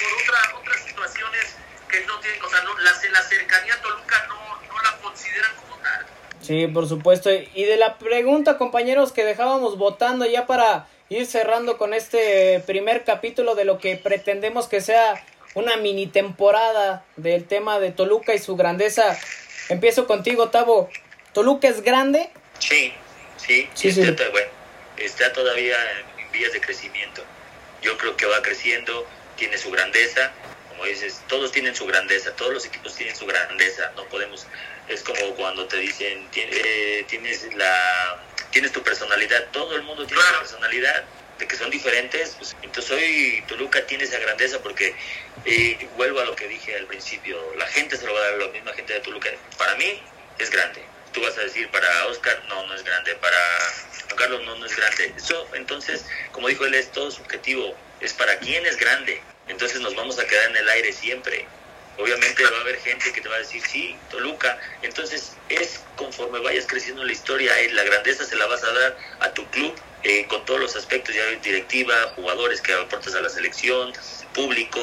por otra, otras situaciones que no tienen, o sea, no, la, la cercanía a Toluca no, no la consideran como tal. Sí, por supuesto. Y de la pregunta, compañeros, que dejábamos votando ya para ir cerrando con este primer capítulo de lo que pretendemos que sea una mini temporada del tema de Toluca y su grandeza. Empiezo contigo, Tavo. ¿Toluca es grande? Sí, sí, sí, sí. Está, bueno, está todavía en vías de crecimiento. Yo creo que va creciendo, tiene su grandeza, como dices, todos tienen su grandeza, todos los equipos tienen su grandeza, no podemos, es como cuando te dicen, eh, tienes la, tienes tu personalidad, todo el mundo tiene su personalidad, de que son diferentes, pues, entonces hoy Toluca tiene esa grandeza porque, eh, vuelvo a lo que dije al principio, la gente se lo va a dar la misma gente de Toluca, para mí es grande, tú vas a decir para Oscar, no, no es grande, para Juan Carlos, no, no es grande, eso entonces, como dijo él, es todo subjetivo, es para quién es grande, entonces nos vamos a quedar en el aire siempre. Obviamente va a haber gente que te va a decir, sí, Toluca. Entonces es conforme vayas creciendo en la historia, eh, la grandeza se la vas a dar a tu club eh, con todos los aspectos, ya directiva, jugadores que aportas a la selección, público,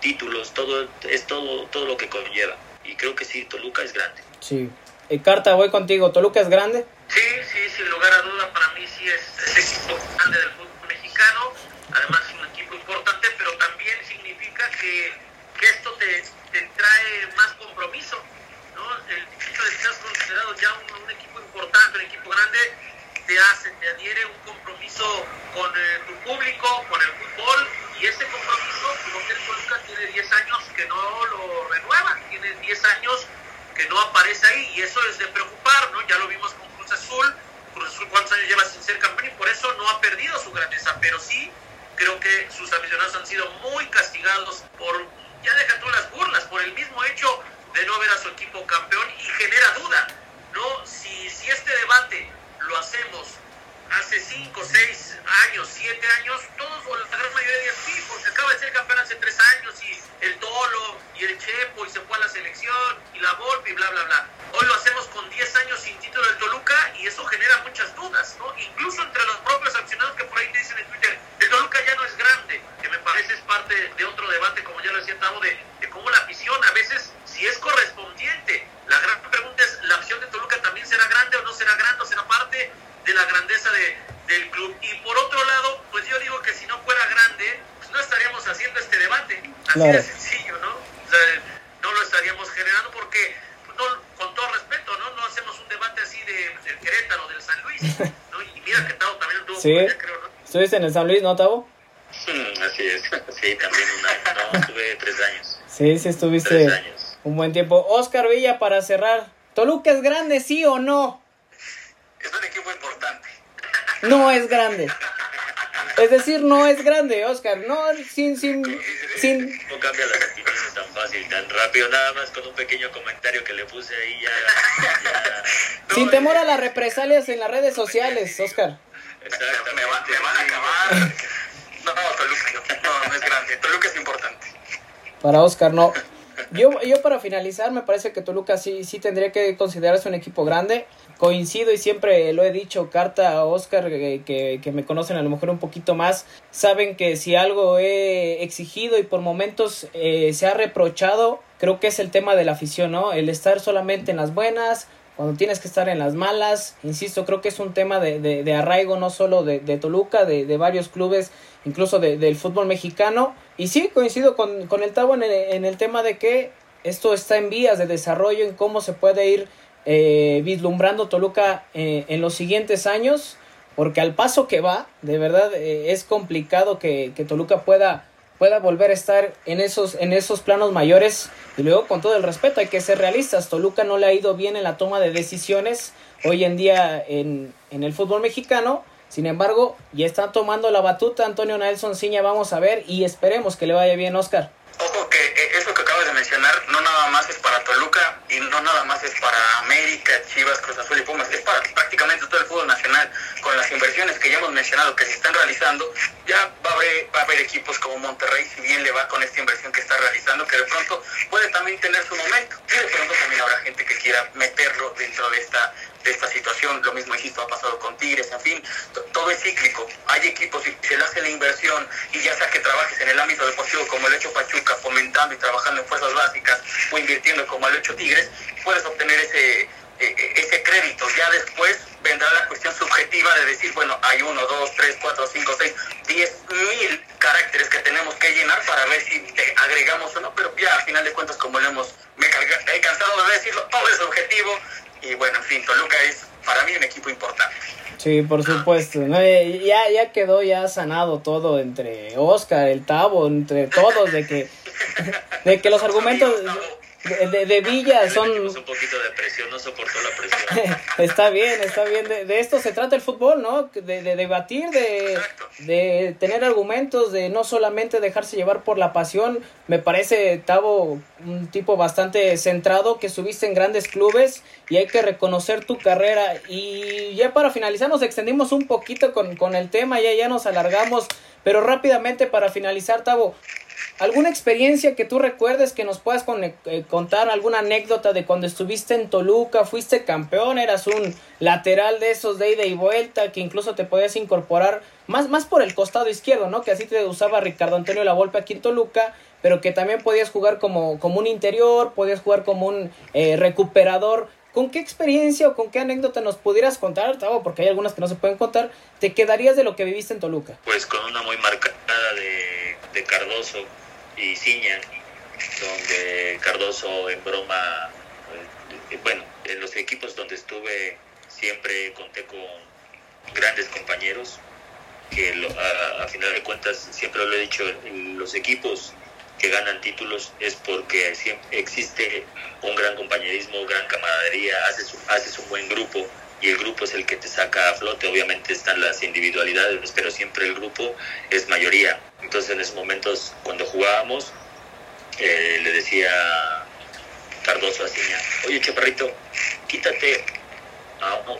títulos, todo es todo todo lo que conlleva. Y creo que sí, Toluca es grande. Sí. Eh, Carta, voy contigo. ¿Toluca es grande? Sí, sí, sin lugar a duda, para mí sí es el equipo grande del fútbol mexicano. Además, importante, pero también significa que, que esto te, te, trae más compromiso, ¿no? El hecho de que seas considerado ya un, un, equipo importante, un equipo grande, te hace, te adhiere un compromiso con eh, tu público, con el fútbol, y ese compromiso, como que el Toluca tiene 10 años que no lo renueva, tiene 10 años que no aparece ahí, y eso es de preocupar, ¿no? Ya lo vimos con Cruz Azul, Cruz Azul cuántos años lleva sin ser campeón, y por eso no ha perdido su grandeza, pero sí creo que sus aficionados han sido muy castigados por, ya deja tú las burlas, por el mismo hecho de no ver a su equipo campeón y genera duda, ¿no? Si, si este debate lo hacemos hace 5, 6 años, 7 años, todos o la gran mayoría de sí, porque acaba de ser campeón hace 3 años y el Tolo y el Chepo y se fue a la selección y la Volpe y bla, bla, bla. Hoy lo hacemos con 10 años sin título del Toluca y eso genera muchas dudas, ¿no? Incluso entre los propios accionados que por ahí te dicen en Twitter, el Toluca ya no es grande, que me parece es parte de otro debate, como ya lo decía Tavo, de, cómo la afición a veces, si es correspondiente, la gran pregunta es, ¿la afición de Toluca también será grande o no será grande o será parte de la grandeza de, del club? Y por otro lado, pues yo digo que si no fuera grande, pues no estaríamos haciendo este debate, así claro. de sencillo, ¿no? O sea, no lo estaríamos generando porque, pues no, con todo respeto, ¿no? No hacemos un debate así de, del Querétaro, del San Luis, ¿no? Y mira que Tavo también tuvo Sí. ¿Estuviste en el San Luis, no, Tavo? Mm, así es, sí, también un año, no, estuve tres años. Sí, sí, estuviste un buen tiempo. Oscar Villa, para cerrar, ¿Toluca es grande, sí o no? Es un equipo importante. No es grande. Es decir, no es grande, Oscar. No, sin, sin, sin. No cambia las opiniones tan fácil, tan rápido. Nada más con un pequeño comentario que le puse ahí ya. sin temor a las represalias en las redes sociales, Oscar. Exacto, me, van a acabar. No, Toluca no, no es grande. Toluca es importante. Para Oscar, no. Yo, yo para finalizar, me parece que Toluca sí, sí tendría que considerarse un equipo grande. Coincido y siempre lo he dicho, carta a Oscar, que, que, me conocen a lo mejor un poquito más, saben que si algo he exigido y por momentos eh, se ha reprochado, creo que es el tema de la afición, ¿no? El estar solamente en las buenas, cuando tienes que estar en las malas. Insisto, creo que es un tema de, de, arraigo no solo de, de Toluca, de, de, varios clubes, incluso del fútbol mexicano. Y sí, coincido con, con el Tabo en el, en el, tema de que esto está en vías de desarrollo, en cómo se puede ir eh, vislumbrando Toluca eh, en los siguientes años, porque al paso que va, de verdad eh, es complicado que, Toluca pueda pueda volver a estar en esos, en esos planos mayores. Y luego, con todo el respeto, hay que ser realistas. Toluca no le ha ido bien en la toma de decisiones hoy en día en, en el fútbol mexicano. Sin embargo, ya está tomando la batuta Antonio Nelson Ciña, vamos a ver y esperemos que le vaya bien, Oscar. Ojo que eh, eso que acabas de mencionar no nada más es para Toluca y no nada más es para América, Chivas, Cruz Azul y Pumas, es para prácticamente todo el fútbol nacional. Con las inversiones que ya hemos mencionado que se están realizando, ya va a haber, va a haber equipos como Monterrey, si bien le va con esta inversión que está realizando, que de pronto puede también tener su momento. Y de pronto también habrá gente que quiera meterlo dentro de esta de esta situación. Lo mismo, ha pasado con Tigres, en fin, todo es cíclico. Hay equipos, si se le hace la inversión y ya sea que trabajes en el ámbito deportivo como el hecho Pachuca, fomentando y trabajando en fuerzas básicas o invirtiendo como el hecho Tigres, puedes obtener ese, e, e, ese crédito. Ya después vendrá la cuestión subjetiva de decir, bueno, hay uno, dos, tres, cuatro, cinco, seis, diez mil caracteres que tenemos que llenar para ver si te agregamos o no, pero ya al final de cuentas, como lo hemos, me he cansado de decirlo, todo es objetivo y bueno, en fin, Toluca es para mí un equipo importante. Sí, por supuesto. Eh, ya, ya quedó ya sanado todo entre Oscar, el Tavo, entre todos, de que, de que los argumentos de, de, Villa son... Un poquito de presión, no soportó la presión. está bien, está bien. De, esto se trata el fútbol, ¿no? De, debatir, de, de tener argumentos, de no solamente dejarse llevar por la pasión. Me parece, Tavo, un tipo bastante centrado, que subiste en grandes clubes y hay que reconocer tu carrera. Y ya para finalizar nos extendimos un poquito con, con el tema, ya, ya nos alargamos, pero rápidamente para finalizar, Tavo, ¿Alguna experiencia que tú recuerdes que nos puedas eh, contar? ¿Alguna anécdota de cuando estuviste en Toluca? ¿Fuiste campeón? ¿Eras un lateral de esos de ida y vuelta que incluso te podías incorporar más, más por el costado izquierdo, ¿no? Que así te usaba Ricardo Antonio La Volpe aquí en Toluca, pero que también podías jugar como, como un interior, podías jugar como un eh, recuperador. ¿Con qué experiencia o con qué anécdota nos pudieras contar, Tavo? Porque hay algunas que no se pueden contar. ¿Te quedarías de lo que viviste en Toluca? Pues con una muy marcada de, de Cardoso y Ciña, donde Cardoso en broma, eh, bueno, en los equipos donde estuve siempre conté con grandes compañeros, que a, final de cuentas siempre lo he dicho, los equipos que ganan títulos es porque siempre existe un gran compañerismo, gran camaradería, haces, un buen grupo y el grupo es el que te saca a flote. Obviamente están las individualidades, pero siempre el grupo es mayoría. Entonces en esos momentos cuando jugábamos, eh, le decía Cardoso a Ciña, oye Chaparrito, quítate,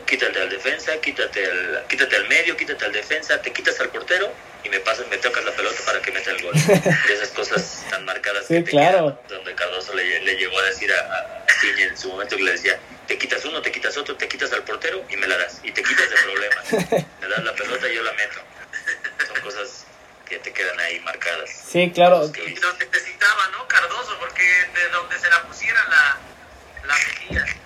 quítate al defensa, quítate al, quítate al medio, quítate al defensa, te quitas al portero y me pasas, me tocas la pelota para que meta el gol. De esas cosas tan marcadas sí, claro. donde Cardoso le, le, llegó a decir a, a Ciña en su momento que le decía, te quitas uno, te quitas otro, te quitas al portero y me la das. Y te quitas de problemas. me das la pelota y yo la meto. Son cosas que te quedan ahí marcadas. Sí, claro. Y lo necesitaba, ¿no? Cardoso, porque de donde se la pusiera la, la metía.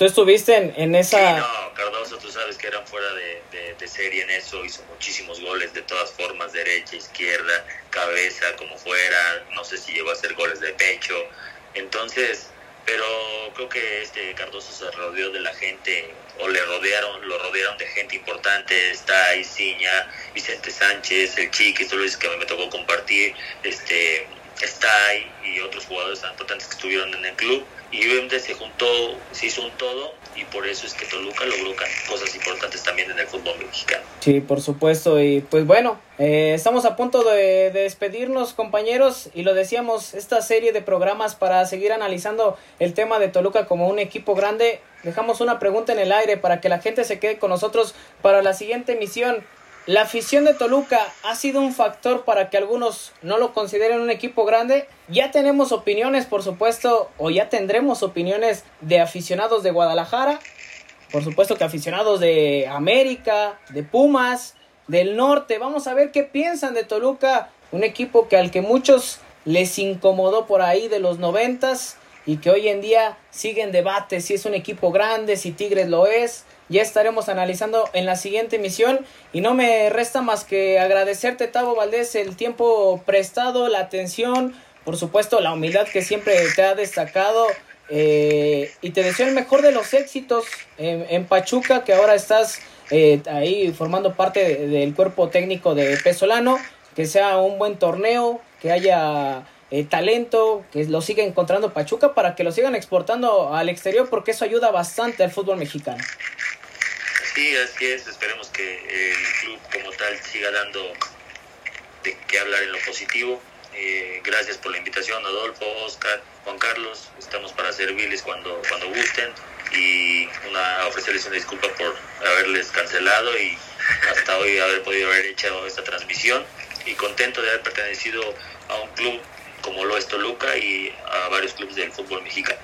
Tú estuviste en, esa... Sí, no, Cardoso, tú sabes que eran fuera de, de, serie en eso, hizo muchísimos goles de todas formas, derecha, izquierda, cabeza, como fuera, no sé si llegó a hacer goles de pecho. Entonces, pero creo que este Cardoso se rodeó de la gente o le rodearon, lo rodearon de gente importante, está Isiña, Vicente Sánchez, el Chiqui, esto lo que me tocó compartir, este ahí y otros jugadores tan importantes que estuvieron en el club y obviamente se juntó, se hizo un todo y por eso es que Toluca logró cosas importantes también en el fútbol mexicano. Sí, por supuesto y pues bueno, eh, estamos a punto de, de, despedirnos compañeros y lo decíamos, esta serie de programas para seguir analizando el tema de Toluca como un equipo grande, dejamos una pregunta en el aire para que la gente se quede con nosotros para la siguiente emisión. La afición de Toluca ha sido un factor para que algunos no lo consideren un equipo grande. Ya tenemos opiniones, por supuesto, o ya tendremos opiniones de aficionados de Guadalajara, por supuesto que aficionados de América, de Pumas, del norte. Vamos a ver qué piensan de Toluca, un equipo que al que muchos les incomodó por ahí de los noventas y que hoy en día sigue en debate si es un equipo grande, si Tigres lo es ya estaremos analizando en la siguiente emisión y no me resta más que agradecerte Tavo Valdés el tiempo prestado, la atención, por supuesto la humildad que siempre te ha destacado eh, y te deseo el mejor de los éxitos en, Pachuca que ahora estás eh, ahí formando parte del cuerpo técnico de Pesolano, que sea un buen torneo, que haya eh, talento, que lo siga encontrando Pachuca para que lo sigan exportando al exterior porque eso ayuda bastante al fútbol mexicano. Sí, así es. Esperemos que el club como tal siga dando de qué hablar en lo positivo. Eh, gracias por la invitación, Adolfo, Oscar, Juan Carlos. Estamos para servirles cuando, cuando gusten y una, ofrecerles una disculpa por haberles cancelado y hasta hoy haber podido haber hecho esta transmisión y contento de haber pertenecido a un club como lo es Toluca y a varios clubes del fútbol mexicano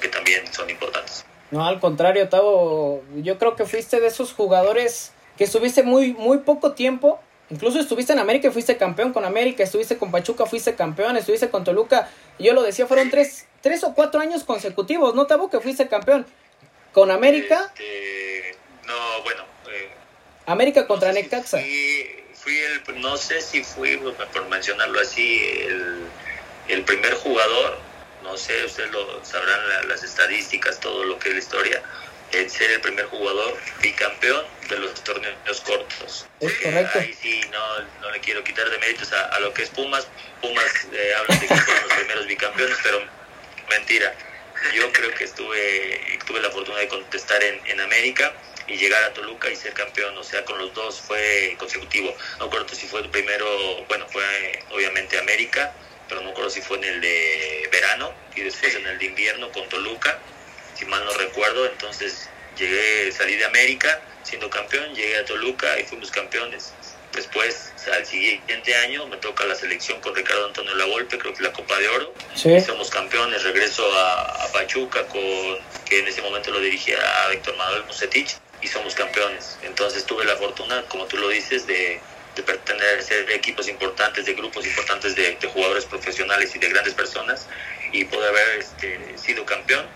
que también son importantes. No, al contrario, Tavo, yo creo que fuiste de esos jugadores que estuviste muy, muy poco tiempo. Incluso estuviste en América y fuiste campeón con América, estuviste con Pachuca, fuiste campeón, estuviste con Toluca. Yo lo decía, fueron tres, tres o cuatro años consecutivos, ¿no, Tavo, que fuiste campeón? Con América. Este, no, bueno. Eh, América contra Necaxa. fui, el, no sé si fui, por mencionarlo así, el, el primer jugador no sé, ustedes lo sabrán las estadísticas, todo lo que es la historia, el ser el primer jugador bicampeón de los torneos cortos. Es correcto. ahí sí, no, no le quiero quitar de méritos a, lo que es Pumas. Pumas eh, hablan de que fueron los primeros bicampeones, pero mentira. Yo creo que estuve, tuve la fortuna de contestar en, en América y llegar a Toluca y ser campeón, o sea, con los dos fue consecutivo. No recuerdo si fue el primero, bueno, fue obviamente América pero no me acuerdo si fue en el de verano y después en el de invierno con Toluca, si mal no recuerdo, entonces llegué, salí de América siendo campeón, llegué a Toluca y fuimos campeones. Después, al siguiente año, me toca la selección con Ricardo Antonio Lavolpe, creo que la Copa de Oro. Sí. Somos campeones, regreso a, Pachuca, con, que en ese momento lo dirigía a Víctor Manuel Musetich, y somos campeones. Entonces tuve la fortuna, como tú lo dices, de, de pertenecer a equipos importantes, de grupos importantes de, jugadores profesionales y de grandes personas y poder haber este, sido campeón.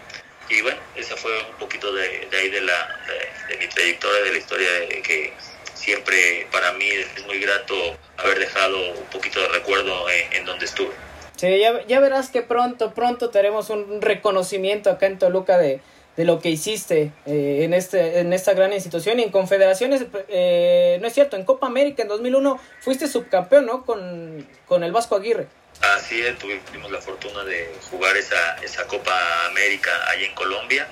Y bueno, esa fue un poquito de, ahí de, la, de, mi trayectoria, de la historia de que siempre para mí es muy grato haber dejado un poquito de recuerdo en, donde estuve. Sí, ya, ya verás que pronto, pronto tenemos un reconocimiento acá en Toluca de, de lo que hiciste eh, en, este, en esta gran institución y en confederaciones, eh, no es cierto, en Copa América en 2001 fuiste subcampeón, ¿no? Con, con el Vasco Aguirre. Así es, tuvimos la fortuna de jugar esa, esa Copa América allí en Colombia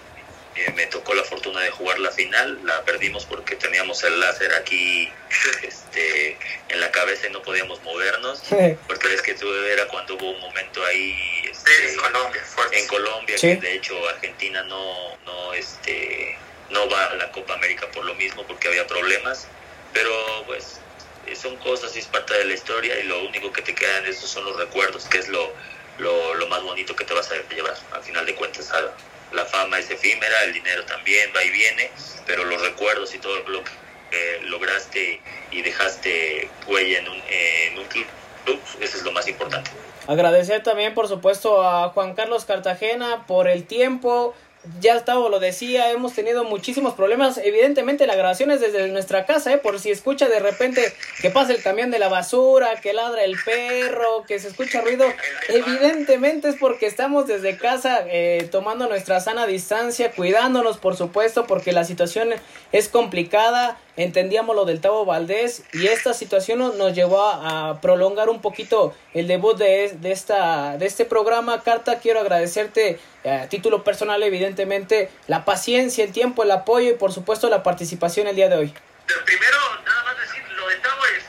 eh, me tocó la fortuna de jugar la final, la perdimos porque teníamos el láser aquí este, en la cabeza y no podíamos movernos, porque es que tuve era cuando hubo un momento ahí este, en Colombia, en Colombia que de hecho Argentina no, no, este, no va a la Copa América por lo mismo, porque había problemas, pero pues eh, son cosas y es parte de la historia y lo único que te quedan esos son los recuerdos, que es lo, lo, lo más bonito que te vas a llevar al final de cuentas a la fama es efímera, el dinero también va y viene, pero los recuerdos y todo lo que lograste y dejaste huella en un, en un club, eso es lo más importante. Agradecer también, por supuesto, a Juan Carlos Cartagena por el tiempo, ya estaba, lo decía, hemos tenido muchísimos problemas. Evidentemente la grabación es desde nuestra casa, ¿eh? por si escucha de repente que pasa el camión de la basura, que ladra el perro, que se escucha ruido. Evidentemente es porque estamos desde casa eh, tomando nuestra sana distancia, cuidándonos por supuesto, porque la situación es complicada. Entendíamos lo del Tavo Valdés y esta situación nos llevó a, prolongar un poquito el debut de, de, esta, de este programa. Carta, quiero agradecerte a título personal, evidentemente, la paciencia, el tiempo, el apoyo y por supuesto la participación el día de hoy. Primero, nada más decir, lo de Tavo es,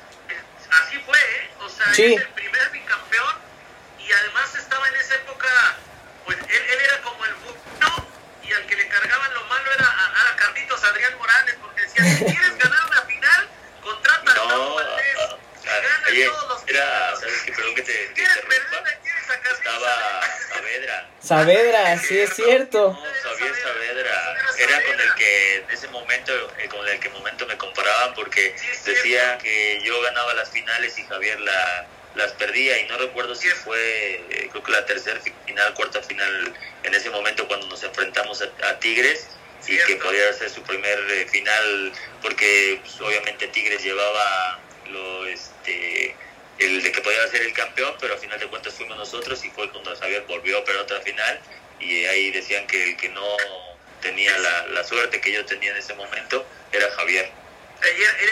así fue, ¿eh? O sea, es el primer bicampeón y además estaba en esa época, pues él, él era como el bueno y al que le cargaban lo malo era a, a Carlitos Adrián Morales, porque decía, si quieres ganar una final, contrata a Tavo Valdés. Oye, era, ¿sabes qué? Perdón que te, te interrumpa. Estaba Saavedra. Saavedra, sí es cierto. No, Javier Saavedra. Era con el que en ese momento, eh, con el que momento me comparaban porque decía que yo ganaba las finales y Javier la, las perdía y no recuerdo si fue, eh, creo que la tercera final, cuarta final en ese momento cuando nos enfrentamos a, Tigres y que podía ser su primer eh, final porque pues, obviamente Tigres llevaba lo este el de que podía ser el campeón, pero al final de cuentas fuimos nosotros y fue cuando Javier volvió para otra final y ahí decían que el que no tenía la, la suerte que yo tenía en ese momento era Javier.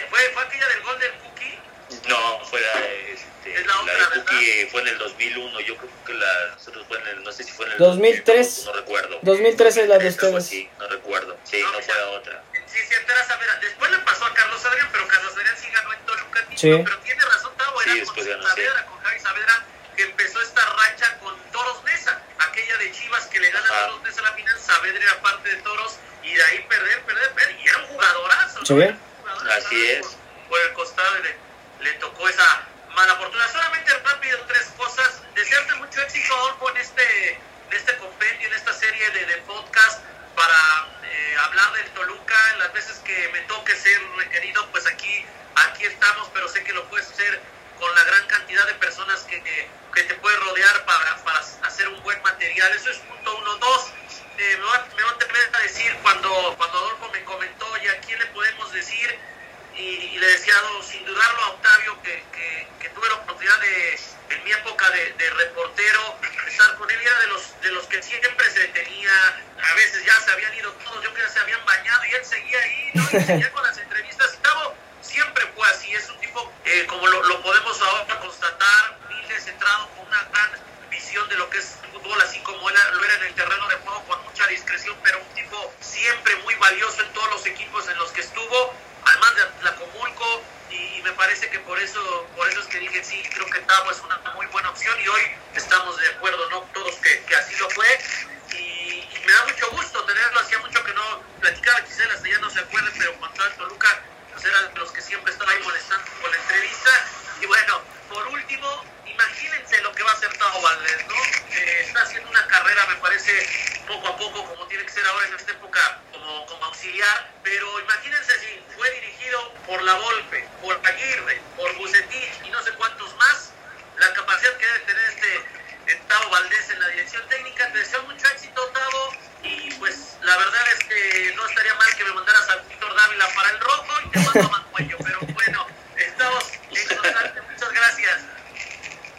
¿Fue, fue aquella del gol del Cookie? No, fue la, este, la, otra, de Cookie fue en el 2001, yo creo que la nosotros fue en el, no sé si fue en el 2003. no, recuerdo. 2003 es la de ustedes. Sí, no recuerdo. Sí, no, fue la otra. Sí, sí, era Saavedra. Después le pasó a Carlos Adrián, pero Carlos Adrián sí ganó en Toluca sí. pero tiene razón Tavo, era sí, con Saavedra, con Javi Saavedra, que empezó esta racha con Toros Nesa, aquella de Chivas que le gana a Toros Nesa la final, Saavedra era parte de Toros, y de ahí perder, perder, perder, y era un jugadorazo. Sí. ¿no? Así es. Por, el costado le, le tocó esa mala fortuna. Solamente rápido tres cosas. Desearte mucho éxito, Adolfo, en este, en este compendio, en esta serie de, de podcast para eh, hablar del Toluca las veces que me toque ser requerido, pues aquí, aquí estamos, pero sé que lo puedes hacer con la gran cantidad de personas que, que te puede rodear para, para, hacer un buen material. Eso es punto uno. Dos, eh, me, va, me va a tener a decir cuando, cuando Adolfo me comentó, ¿y a quién le podemos decir? Y, le decía sin dudarlo a Octavio que, que, que tuve la oportunidad de en mi época de, de, reportero, estar con él era de los, de los que siempre se detenía, a veces ya se habían ido todos, yo creo que se habían bañado y él seguía ahí, ¿no? Y seguía con las entrevistas. Tavo siempre fue así, es un tipo, eh, como lo, lo, podemos ahora constatar, humilde, centrado, con una gran visión de lo que es el fútbol, así como él lo era en el terreno de juego, con mucha discreción, pero un tipo siempre muy valioso en todos los equipos en los que estuvo, además de Tlacomulco, y me parece que por eso por eso es que dije sí creo que Tavo es una muy buena opción y hoy estamos de acuerdo no todos que, así lo fue y, y, me da mucho gusto tenerlo hacía mucho que no platicaba Gisela hasta ya no se acuerde pero con todo Toluca pues era de los que siempre estaba ahí molestando con la entrevista y bueno por último imagínense lo que va a hacer Tavo Valdés no eh, está haciendo una carrera me parece poco a poco como tiene que ser ahora en esta época como, como auxiliar. Pero imagínense si fue dirigido por La Volpe, por Aguirre, por Bucetich y no sé cuántos más, la capacidad que debe tener este Tavo Valdés en la dirección técnica. Te deseo mucho éxito, Tavo, y pues la verdad es que no estaría mal que me mandaras a Víctor Dávila para el rojo y te mando a Mancuello, pero bueno, estamos en constante. Muchas gracias.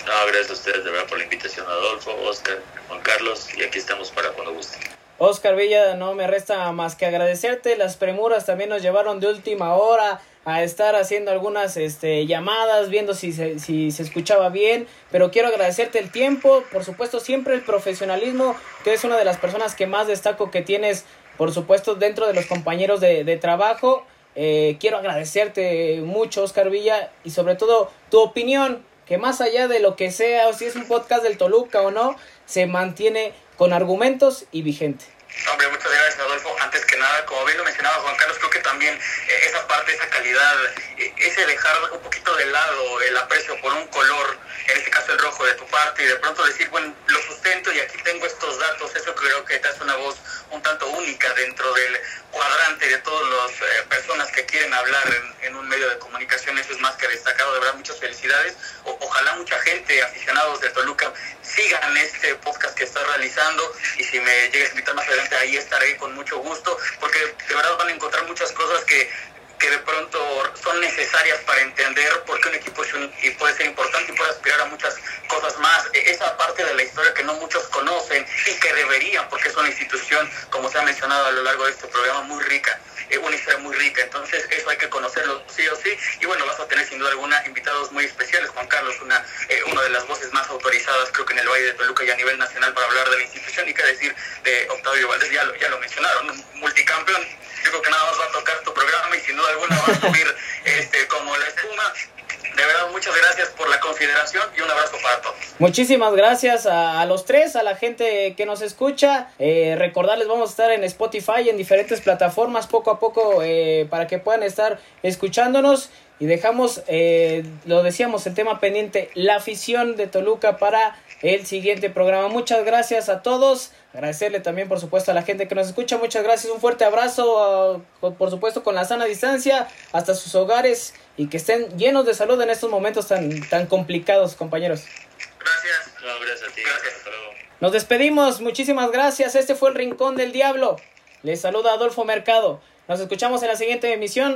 No, gracias a ustedes de verdad por la invitación, Adolfo, Oscar, Juan Carlos, y aquí estamos para cuando gusten. Oscar Villa, no me resta más que agradecerte. Las premuras también nos llevaron de última hora a estar haciendo algunas este, llamadas, viendo si se, si se escuchaba bien, pero quiero agradecerte el tiempo, por supuesto siempre el profesionalismo, que es una de las personas que más destaco que tienes, por supuesto, dentro de los compañeros de, de trabajo. Eh, quiero agradecerte mucho, Oscar Villa, y sobre todo tu opinión, que más allá de lo que sea, o si es un podcast del Toluca o no, se mantiene con argumentos y vigente. Hombre, muchas gracias, Adolfo. Antes que nada, como bien lo mencionaba Juan Carlos, creo que también eh, esa parte, esa calidad, eh, ese dejar un poquito de lado el aprecio por un color, en este caso el rojo de tu parte, y de pronto decir, bueno, lo sustento y aquí tengo estos datos, eso creo que te hace una voz un tanto única dentro del cuadrante de todas las eh, personas que quieren hablar en, un medio de comunicación, eso es más que destacado, de verdad, muchas felicidades. Ojalá mucha gente, aficionados de Toluca, sigan este podcast que está realizando y si me llegues a invitar más adelante ahí estaré con mucho gusto porque de verdad van a encontrar muchas cosas que que de pronto son necesarias para entender por qué un equipo y puede ser importante y puede aspirar a muchas cosas más. E, esa parte de la historia que no muchos conocen y que deberían, porque es una institución, como se ha mencionado a lo largo de este programa, muy rica, eh, una historia muy rica. Entonces eso hay que conocerlo sí o sí. Y bueno, vas a tener sin duda alguna invitados muy especiales. Juan Carlos, una, eh, una de las voces más autorizadas creo que en el Valle de Toluca y a nivel nacional para hablar de la institución. Y qué decir de Octavio Valdés, ya lo, ya lo mencionaron, multicampeón yo creo que nada más va a tocar tu programa y sin duda alguna va a subir este, como la espuma. De verdad, muchas gracias por la consideración y un abrazo para todos. Muchísimas gracias a, a los tres, a la gente que nos escucha. Eh, recordarles, vamos a estar en Spotify, en diferentes plataformas, poco a poco, eh, para que puedan estar escuchándonos. Y dejamos, eh, lo decíamos, el tema pendiente, la afición de Toluca para el siguiente programa. Muchas gracias a todos. Agradecerle también, por supuesto, a la gente que nos escucha. Muchas gracias. Un fuerte abrazo, uh, por supuesto, con la sana distancia hasta sus hogares y que estén llenos de salud en estos momentos tan, tan complicados, compañeros. Gracias. No, gracias a ti. Gracias. Hasta luego. Nos despedimos. Muchísimas gracias. Este fue el Rincón del Diablo. Les saluda Adolfo Mercado. Nos escuchamos en la siguiente emisión.